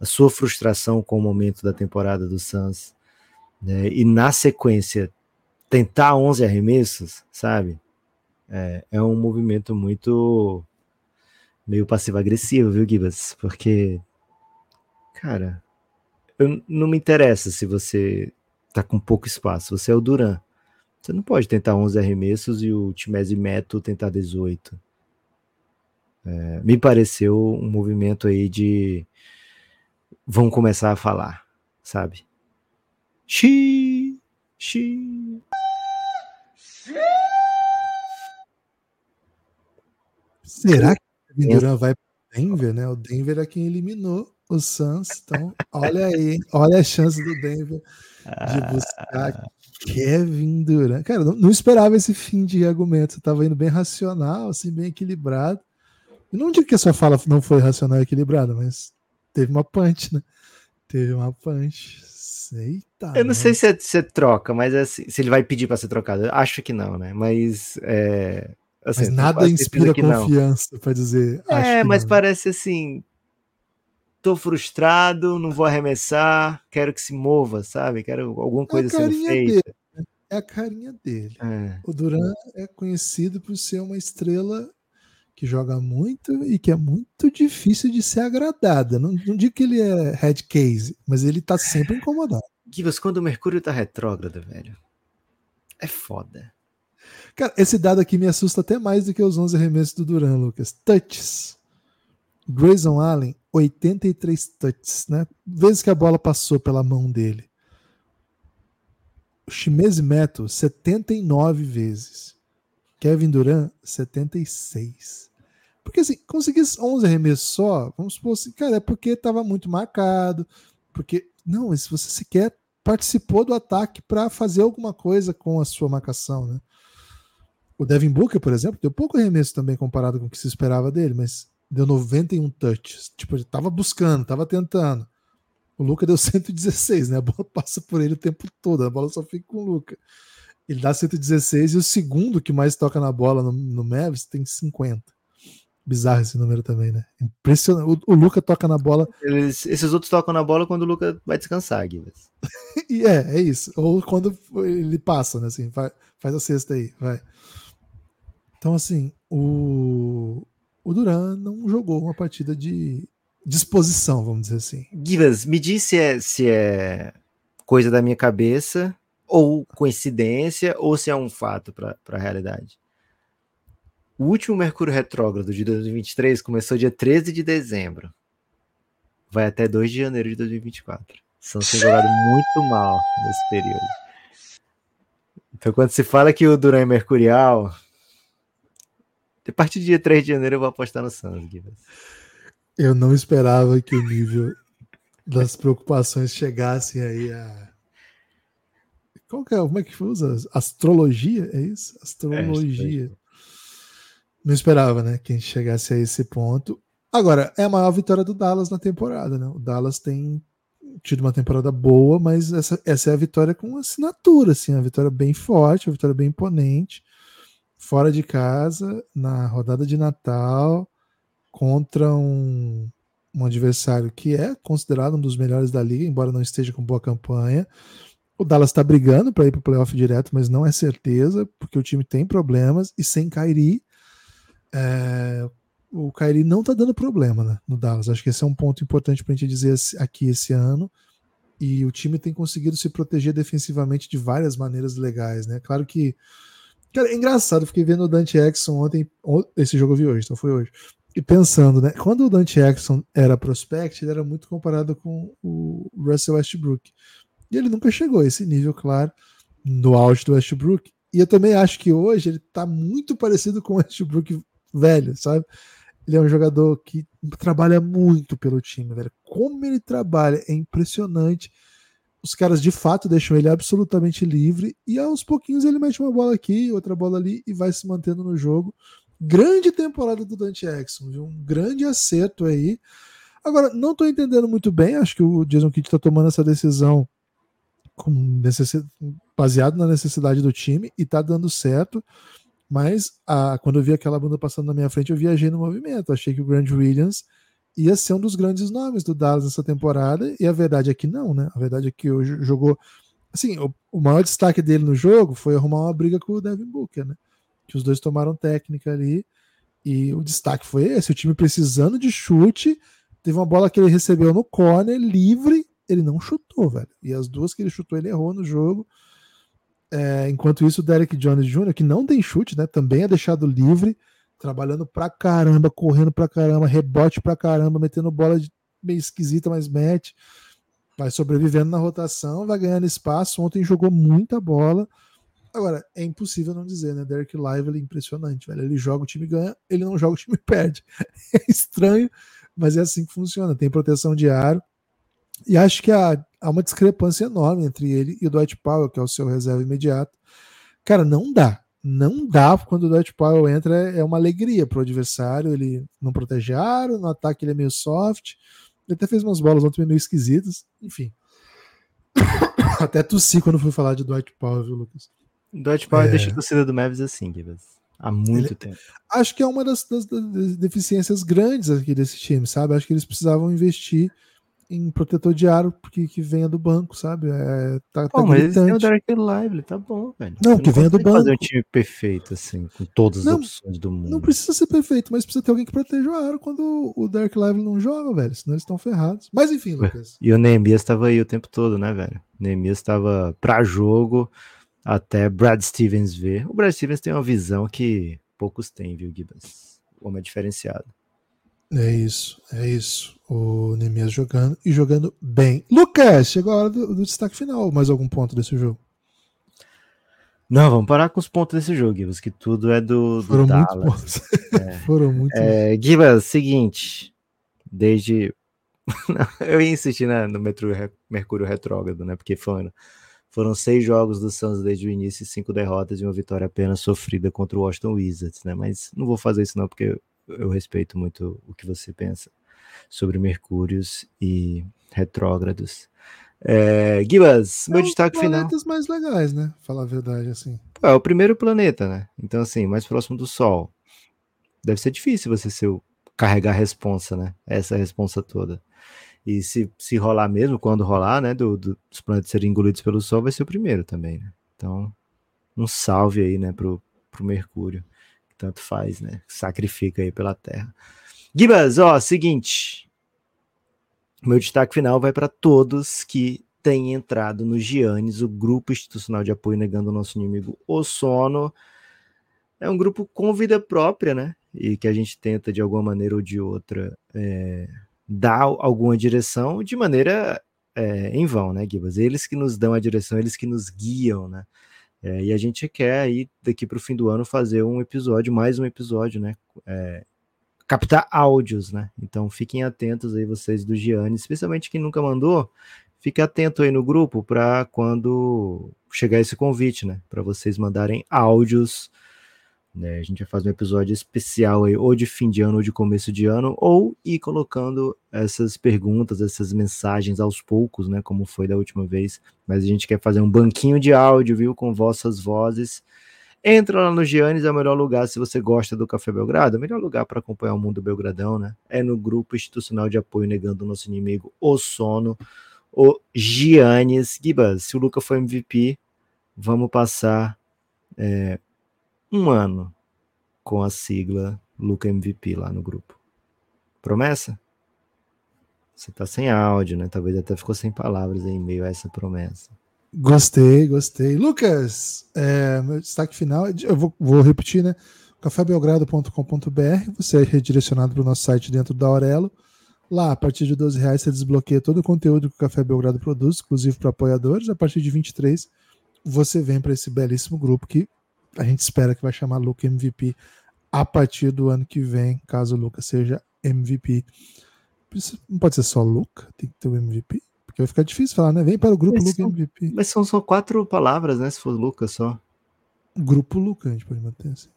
a sua frustração com o momento da temporada do Suns, né? E na sequência tentar 11 arremessos, sabe? É, é um movimento muito meio passivo-agressivo, viu, Gibas? Porque Cara, eu, não me interessa se você tá com pouco espaço. Você é o Duran. Você não pode tentar 11 arremessos e o Timese Meto tentar 18. É, me pareceu um movimento aí de vão começar a falar, sabe? Xi, xi. Será que o Duran vai para Denver, né? O Denver é quem eliminou o Suns. Então, olha aí, olha a chance do Denver de buscar ah. Kevin Durant. Cara, não, não, esperava esse fim de argumento. Tava indo bem racional, assim, bem equilibrado. Eu não digo que a sua fala não foi racional e equilibrada, mas teve uma punch, né? Teve uma punch. Eita, eu não sei se é, se é troca, mas é, se ele vai pedir para ser trocado. Eu acho que não, né? Mas é, assim, mas nada inspira confiança para dizer. É, mas não. parece assim tô frustrado, não vou arremessar, quero que se mova, sabe? Quero alguma coisa é sendo feita. Dele. Né? É a carinha dele. O Duran é conhecido por ser uma estrela que joga muito e que é muito difícil de ser agradada. Não, não digo que ele é head case, mas ele tá sempre incomodado. Givas, quando o Mercúrio tá retrógrado, velho, é foda. Cara, esse dado aqui me assusta até mais do que os 11 arremessos do Duran, Lucas. Touches. Grayson Allen, 83 touches, né? Vezes que a bola passou pela mão dele. O Shimezi Meto, 79 vezes. Kevin Durant, 76. Porque assim, conseguir 11 arremessos só, vamos supor assim, cara, é porque estava muito marcado. Porque, não, se você sequer participou do ataque para fazer alguma coisa com a sua marcação, né? O Devin Booker, por exemplo, deu pouco arremesso também comparado com o que se esperava dele, mas deu 91 touches. Tipo, ele tava buscando, tava tentando. O Luca deu 116, né? A bola <laughs> passa por ele o tempo todo, a bola só fica com o Luca. Ele dá 116 e o segundo que mais toca na bola no, no Mavis tem 50. Bizarro esse número também, né? Impressionante. O, o Luca toca na bola. Eles, esses outros tocam na bola quando o Luca vai descansar, Guilherme. <laughs> e é, é isso. Ou quando ele passa, né? Assim, faz, faz a cesta aí, vai. Então, assim, o, o Duran não jogou uma partida de disposição, vamos dizer assim. Givas, me diz se é, se é coisa da minha cabeça, ou coincidência, ou se é um fato para a realidade. O último Mercúrio Retrógrado de 2023 começou dia 13 de dezembro. Vai até 2 de janeiro de 2024. São jogado muito mal nesse período. Então, quando se fala que o Duran é mercurial, a partir do dia 3 de janeiro eu vou apostar no Suns. Eu não esperava que o nível das preocupações chegassem aí a. Qual que é? Como é que usa? Astrologia? É isso? Astrologia. É, não esperava, né? Que a gente chegasse a esse ponto. Agora, é a maior vitória do Dallas na temporada, né? O Dallas tem tido uma temporada boa, mas essa, essa é a vitória com assinatura, assim, uma vitória bem forte, uma vitória bem imponente fora de casa, na rodada de Natal, contra um, um adversário que é considerado um dos melhores da liga, embora não esteja com boa campanha. O Dallas está brigando para ir para o playoff direto, mas não é certeza, porque o time tem problemas e sem Kairi, é, o Kairi não está dando problema né, no Dallas. Acho que esse é um ponto importante para a gente dizer aqui esse ano. E o time tem conseguido se proteger defensivamente de várias maneiras legais, né? Claro que Cara, é engraçado, fiquei vendo o Dante Exxon ontem, esse jogo eu vi hoje, então foi hoje. E pensando, né? Quando o Dante Exxon era prospect, ele era muito comparado com o Russell Westbrook. Ele nunca chegou a esse nível, claro, no auge do Westbrook. E eu também acho que hoje ele tá muito parecido com o Westbrook velho, sabe? Ele é um jogador que trabalha muito pelo time, velho. Como ele trabalha é impressionante os caras de fato deixam ele absolutamente livre e aos pouquinhos ele mete uma bola aqui, outra bola ali e vai se mantendo no jogo. Grande temporada do Dante Exxon, viu? um grande acerto aí. Agora, não estou entendendo muito bem, acho que o Jason Kidd está tomando essa decisão necessidade, baseado na necessidade do time e está dando certo. Mas a, quando eu vi aquela bunda passando na minha frente, eu viajei no movimento. Achei que o Grant Williams ia ser um dos grandes nomes do Dallas nessa temporada, e a verdade é que não, né? A verdade é que hoje jogou. Assim, o, o maior destaque dele no jogo foi arrumar uma briga com o Devin Booker, né? Que os dois tomaram técnica ali, e o destaque foi esse: o time precisando de chute. Teve uma bola que ele recebeu no corner, livre, ele não chutou, velho. E as duas que ele chutou, ele errou no jogo. É, enquanto isso, o Derek Jones Jr., que não tem chute, né? Também é deixado livre trabalhando pra caramba, correndo pra caramba, rebote pra caramba, metendo bola meio esquisita, mas mete. Vai sobrevivendo na rotação, vai ganhando espaço. Ontem jogou muita bola. Agora, é impossível não dizer, né? Derek Lively, impressionante, velho. Ele joga, o time ganha, ele não joga, o time <laughs> perde. É estranho, mas é assim que funciona. Tem proteção de aro. E acho que há, há uma discrepância enorme entre ele e o Dwight Powell, que é o seu reserva imediato. Cara, não dá não dá quando o Dwight Powell entra, é uma alegria para o adversário. Ele não protege aro, no ataque ele é meio soft. Ele até fez umas bolas ontem meio esquisitas. Enfim. <coughs> até tossi quando fui falar de Dwight Powell, viu, Lucas? Dwight Powell é... deixa a torcida do Mavis assim, Gibbs. Há muito ele... tempo. Acho que é uma das, das, das, deficiências grandes aqui desse time, sabe? Acho que eles precisavam investir em protetor de aro que, que venha do banco, sabe? É, tá, Pô, tá mas gritante. o Dark Lively, tá bom, velho. Não, Você que venha do banco. fazer um time perfeito, assim, com todas as não, opções do mundo. Não precisa ser perfeito, mas precisa ter alguém que proteja o aro quando o Dark Lively não joga, velho. Senão eles estão ferrados. Mas enfim, <laughs> Lucas. E o Neemias estava aí o tempo todo, né, velho? O Neemias estava pra jogo até Brad Stevens ver. O Brad Stevens tem uma visão que poucos têm, viu, Gibbons? O homem é diferenciado. É isso, é isso. O Nemias jogando e jogando bem. Lucas, chegou a hora do, do, destaque final. Mais algum ponto desse jogo? Não, vamos parar com os pontos desse jogo, Gibas, que tudo é do, do Foram Dallas. muitos pontos. É. <laughs> Foram muitos. É, Gibas, seguinte, desde... <laughs> eu ia insistir né, no Mercúrio Retrógrado, né, porque foram, foram seis jogos do Suns desde o início, cinco derrotas e uma vitória apenas sofrida contra o Washington Wizards, né, mas não vou fazer isso não, porque eu respeito muito o que você pensa sobre Mercúrios e retrógrados. É, Gibas, meu é destaque final. planetas mais legais, né? Falar a verdade, assim. É o primeiro planeta, né? Então, assim, mais próximo do Sol. Deve ser difícil você ser o, carregar a responsa, né? Essa responsa toda. E se, se rolar mesmo, quando rolar, né? Do, do, dos planetas serem engolidos pelo Sol, vai ser o primeiro também, né? Então, um salve aí, né, pro, pro Mercúrio tanto faz, né? Sacrifica aí pela terra. Gibas, ó, seguinte. Meu destaque final vai para todos que têm entrado no Giannis, o grupo institucional de apoio negando o nosso inimigo o sono. É um grupo com vida própria, né? E que a gente tenta, de alguma maneira ou de outra, é, dar alguma direção de maneira é, em vão, né, Gibas? Eles que nos dão a direção, eles que nos guiam, né? É, e a gente quer aí, daqui para o fim do ano, fazer um episódio, mais um episódio, né? É, captar áudios, né? Então fiquem atentos aí, vocês do Gianni, especialmente quem nunca mandou, fique atento aí no grupo para quando chegar esse convite, né? Para vocês mandarem áudios né? A gente vai fazer um episódio especial aí, ou de fim de ano ou de começo de ano, ou ir colocando essas perguntas, essas mensagens aos poucos, né? Como foi da última vez. Mas a gente quer fazer um banquinho de áudio, viu? Com vossas vozes. Entra lá no Giannis, é o melhor lugar se você gosta do Café Belgrado, é o melhor lugar para acompanhar o mundo Belgradão, né? É no grupo institucional de apoio negando o nosso inimigo, o sono, o Giannis. Gibas, se o Luca for MVP, vamos passar é, um ano com a sigla Luca MVP lá no grupo. Promessa? Você tá sem áudio, né? Talvez até ficou sem palavras em meio a essa promessa. Gostei, gostei. Lucas, é, meu destaque final, eu vou, vou repetir, né? cafébelgrado.com.br, você é redirecionado para o nosso site dentro da Aurelo. Lá, a partir de 12 reais, você desbloqueia todo o conteúdo que o Café Belgrado produz, inclusive para apoiadores. A partir de 23, você vem para esse belíssimo grupo que a gente espera que vai chamar Luca MVP a partir do ano que vem, caso o Luca seja MVP. Não pode ser só Luca, tem que ter o MVP. Porque vai ficar difícil falar, né? Vem para o grupo mas Luca são, MVP. Mas são só quatro palavras, né? Se for Luca só. Grupo Luca, a gente pode manter assim.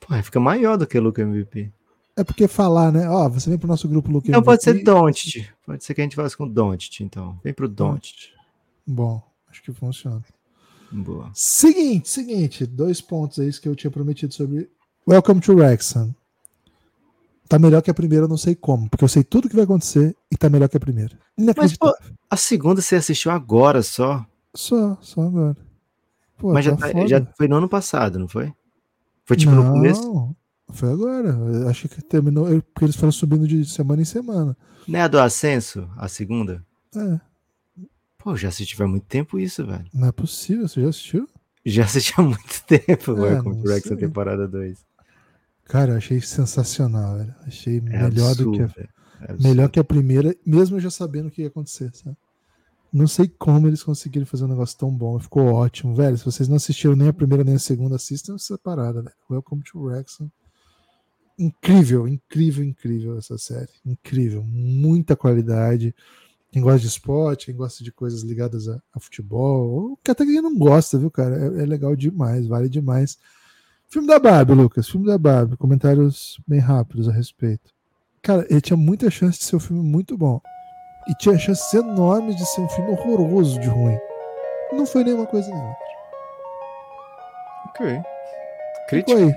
Pô, fica maior do que Luca MVP. É porque falar, né? Ó, você vem pro nosso grupo Luke Então pode ser. Doncic. Pode ser que a gente faça com Doncic, então. Vem pro Doncic. Bom, acho que funciona. Boa. Seguinte, seguinte, dois pontos aí que eu tinha prometido sobre Welcome to Wrexham. Tá melhor que a primeira, eu não sei como, porque eu sei tudo que vai acontecer e tá melhor que a primeira. Inacreditável. A segunda você assistiu agora só, Só, só agora. Pô, mas já, tá tá- já foi no ano passado, não foi? Foi tipo no começo? Não, Foi agora. Eu achei que terminou, eu- porque eles foram subindo de semana em semana. Não é a do Ascenso, a segunda? É, Pô, já assisti faz muito tempo isso, velho. não é possível, você já assistiu? Já assisti há muito <laughs> tempo, É, Welcome to Wrexham, sei. temporada 2. Cara, eu achei sensacional, velho. Achei É melhor do que a absurdo. É absurdo. Melhor que a primeira, mesmo já sabendo o que ia acontecer, sabe? Não sei como eles conseguiram fazer um negócio tão bom. Ficou ótimo, velho. Se vocês não assistiram nem a primeira nem a segunda, assistam essa parada, velho. Welcome to Wrexham. Incrível, incrível, incrível essa série. Incrível. Muita qualidade. Quem gosta de esporte, quem gosta de coisas ligadas a, a futebol, ou que até quem não gosta, viu, cara? É, é legal demais, vale demais. Filme da Barbie, Lucas. Filme da Barbie. Comentários bem rápidos a respeito. Cara, ele tinha muita chance de ser um filme muito bom. E tinha chances enormes de ser um filme horroroso de ruim. Não foi nenhuma coisa nem outra. Ok. Ficou Crítica. aí.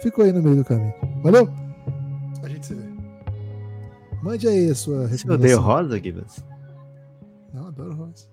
Ficou aí no meio do caminho. Valeu? A gente se vê. Mande aí a sua Você odeia o recomendação. rosa, Gibbons? Otherwise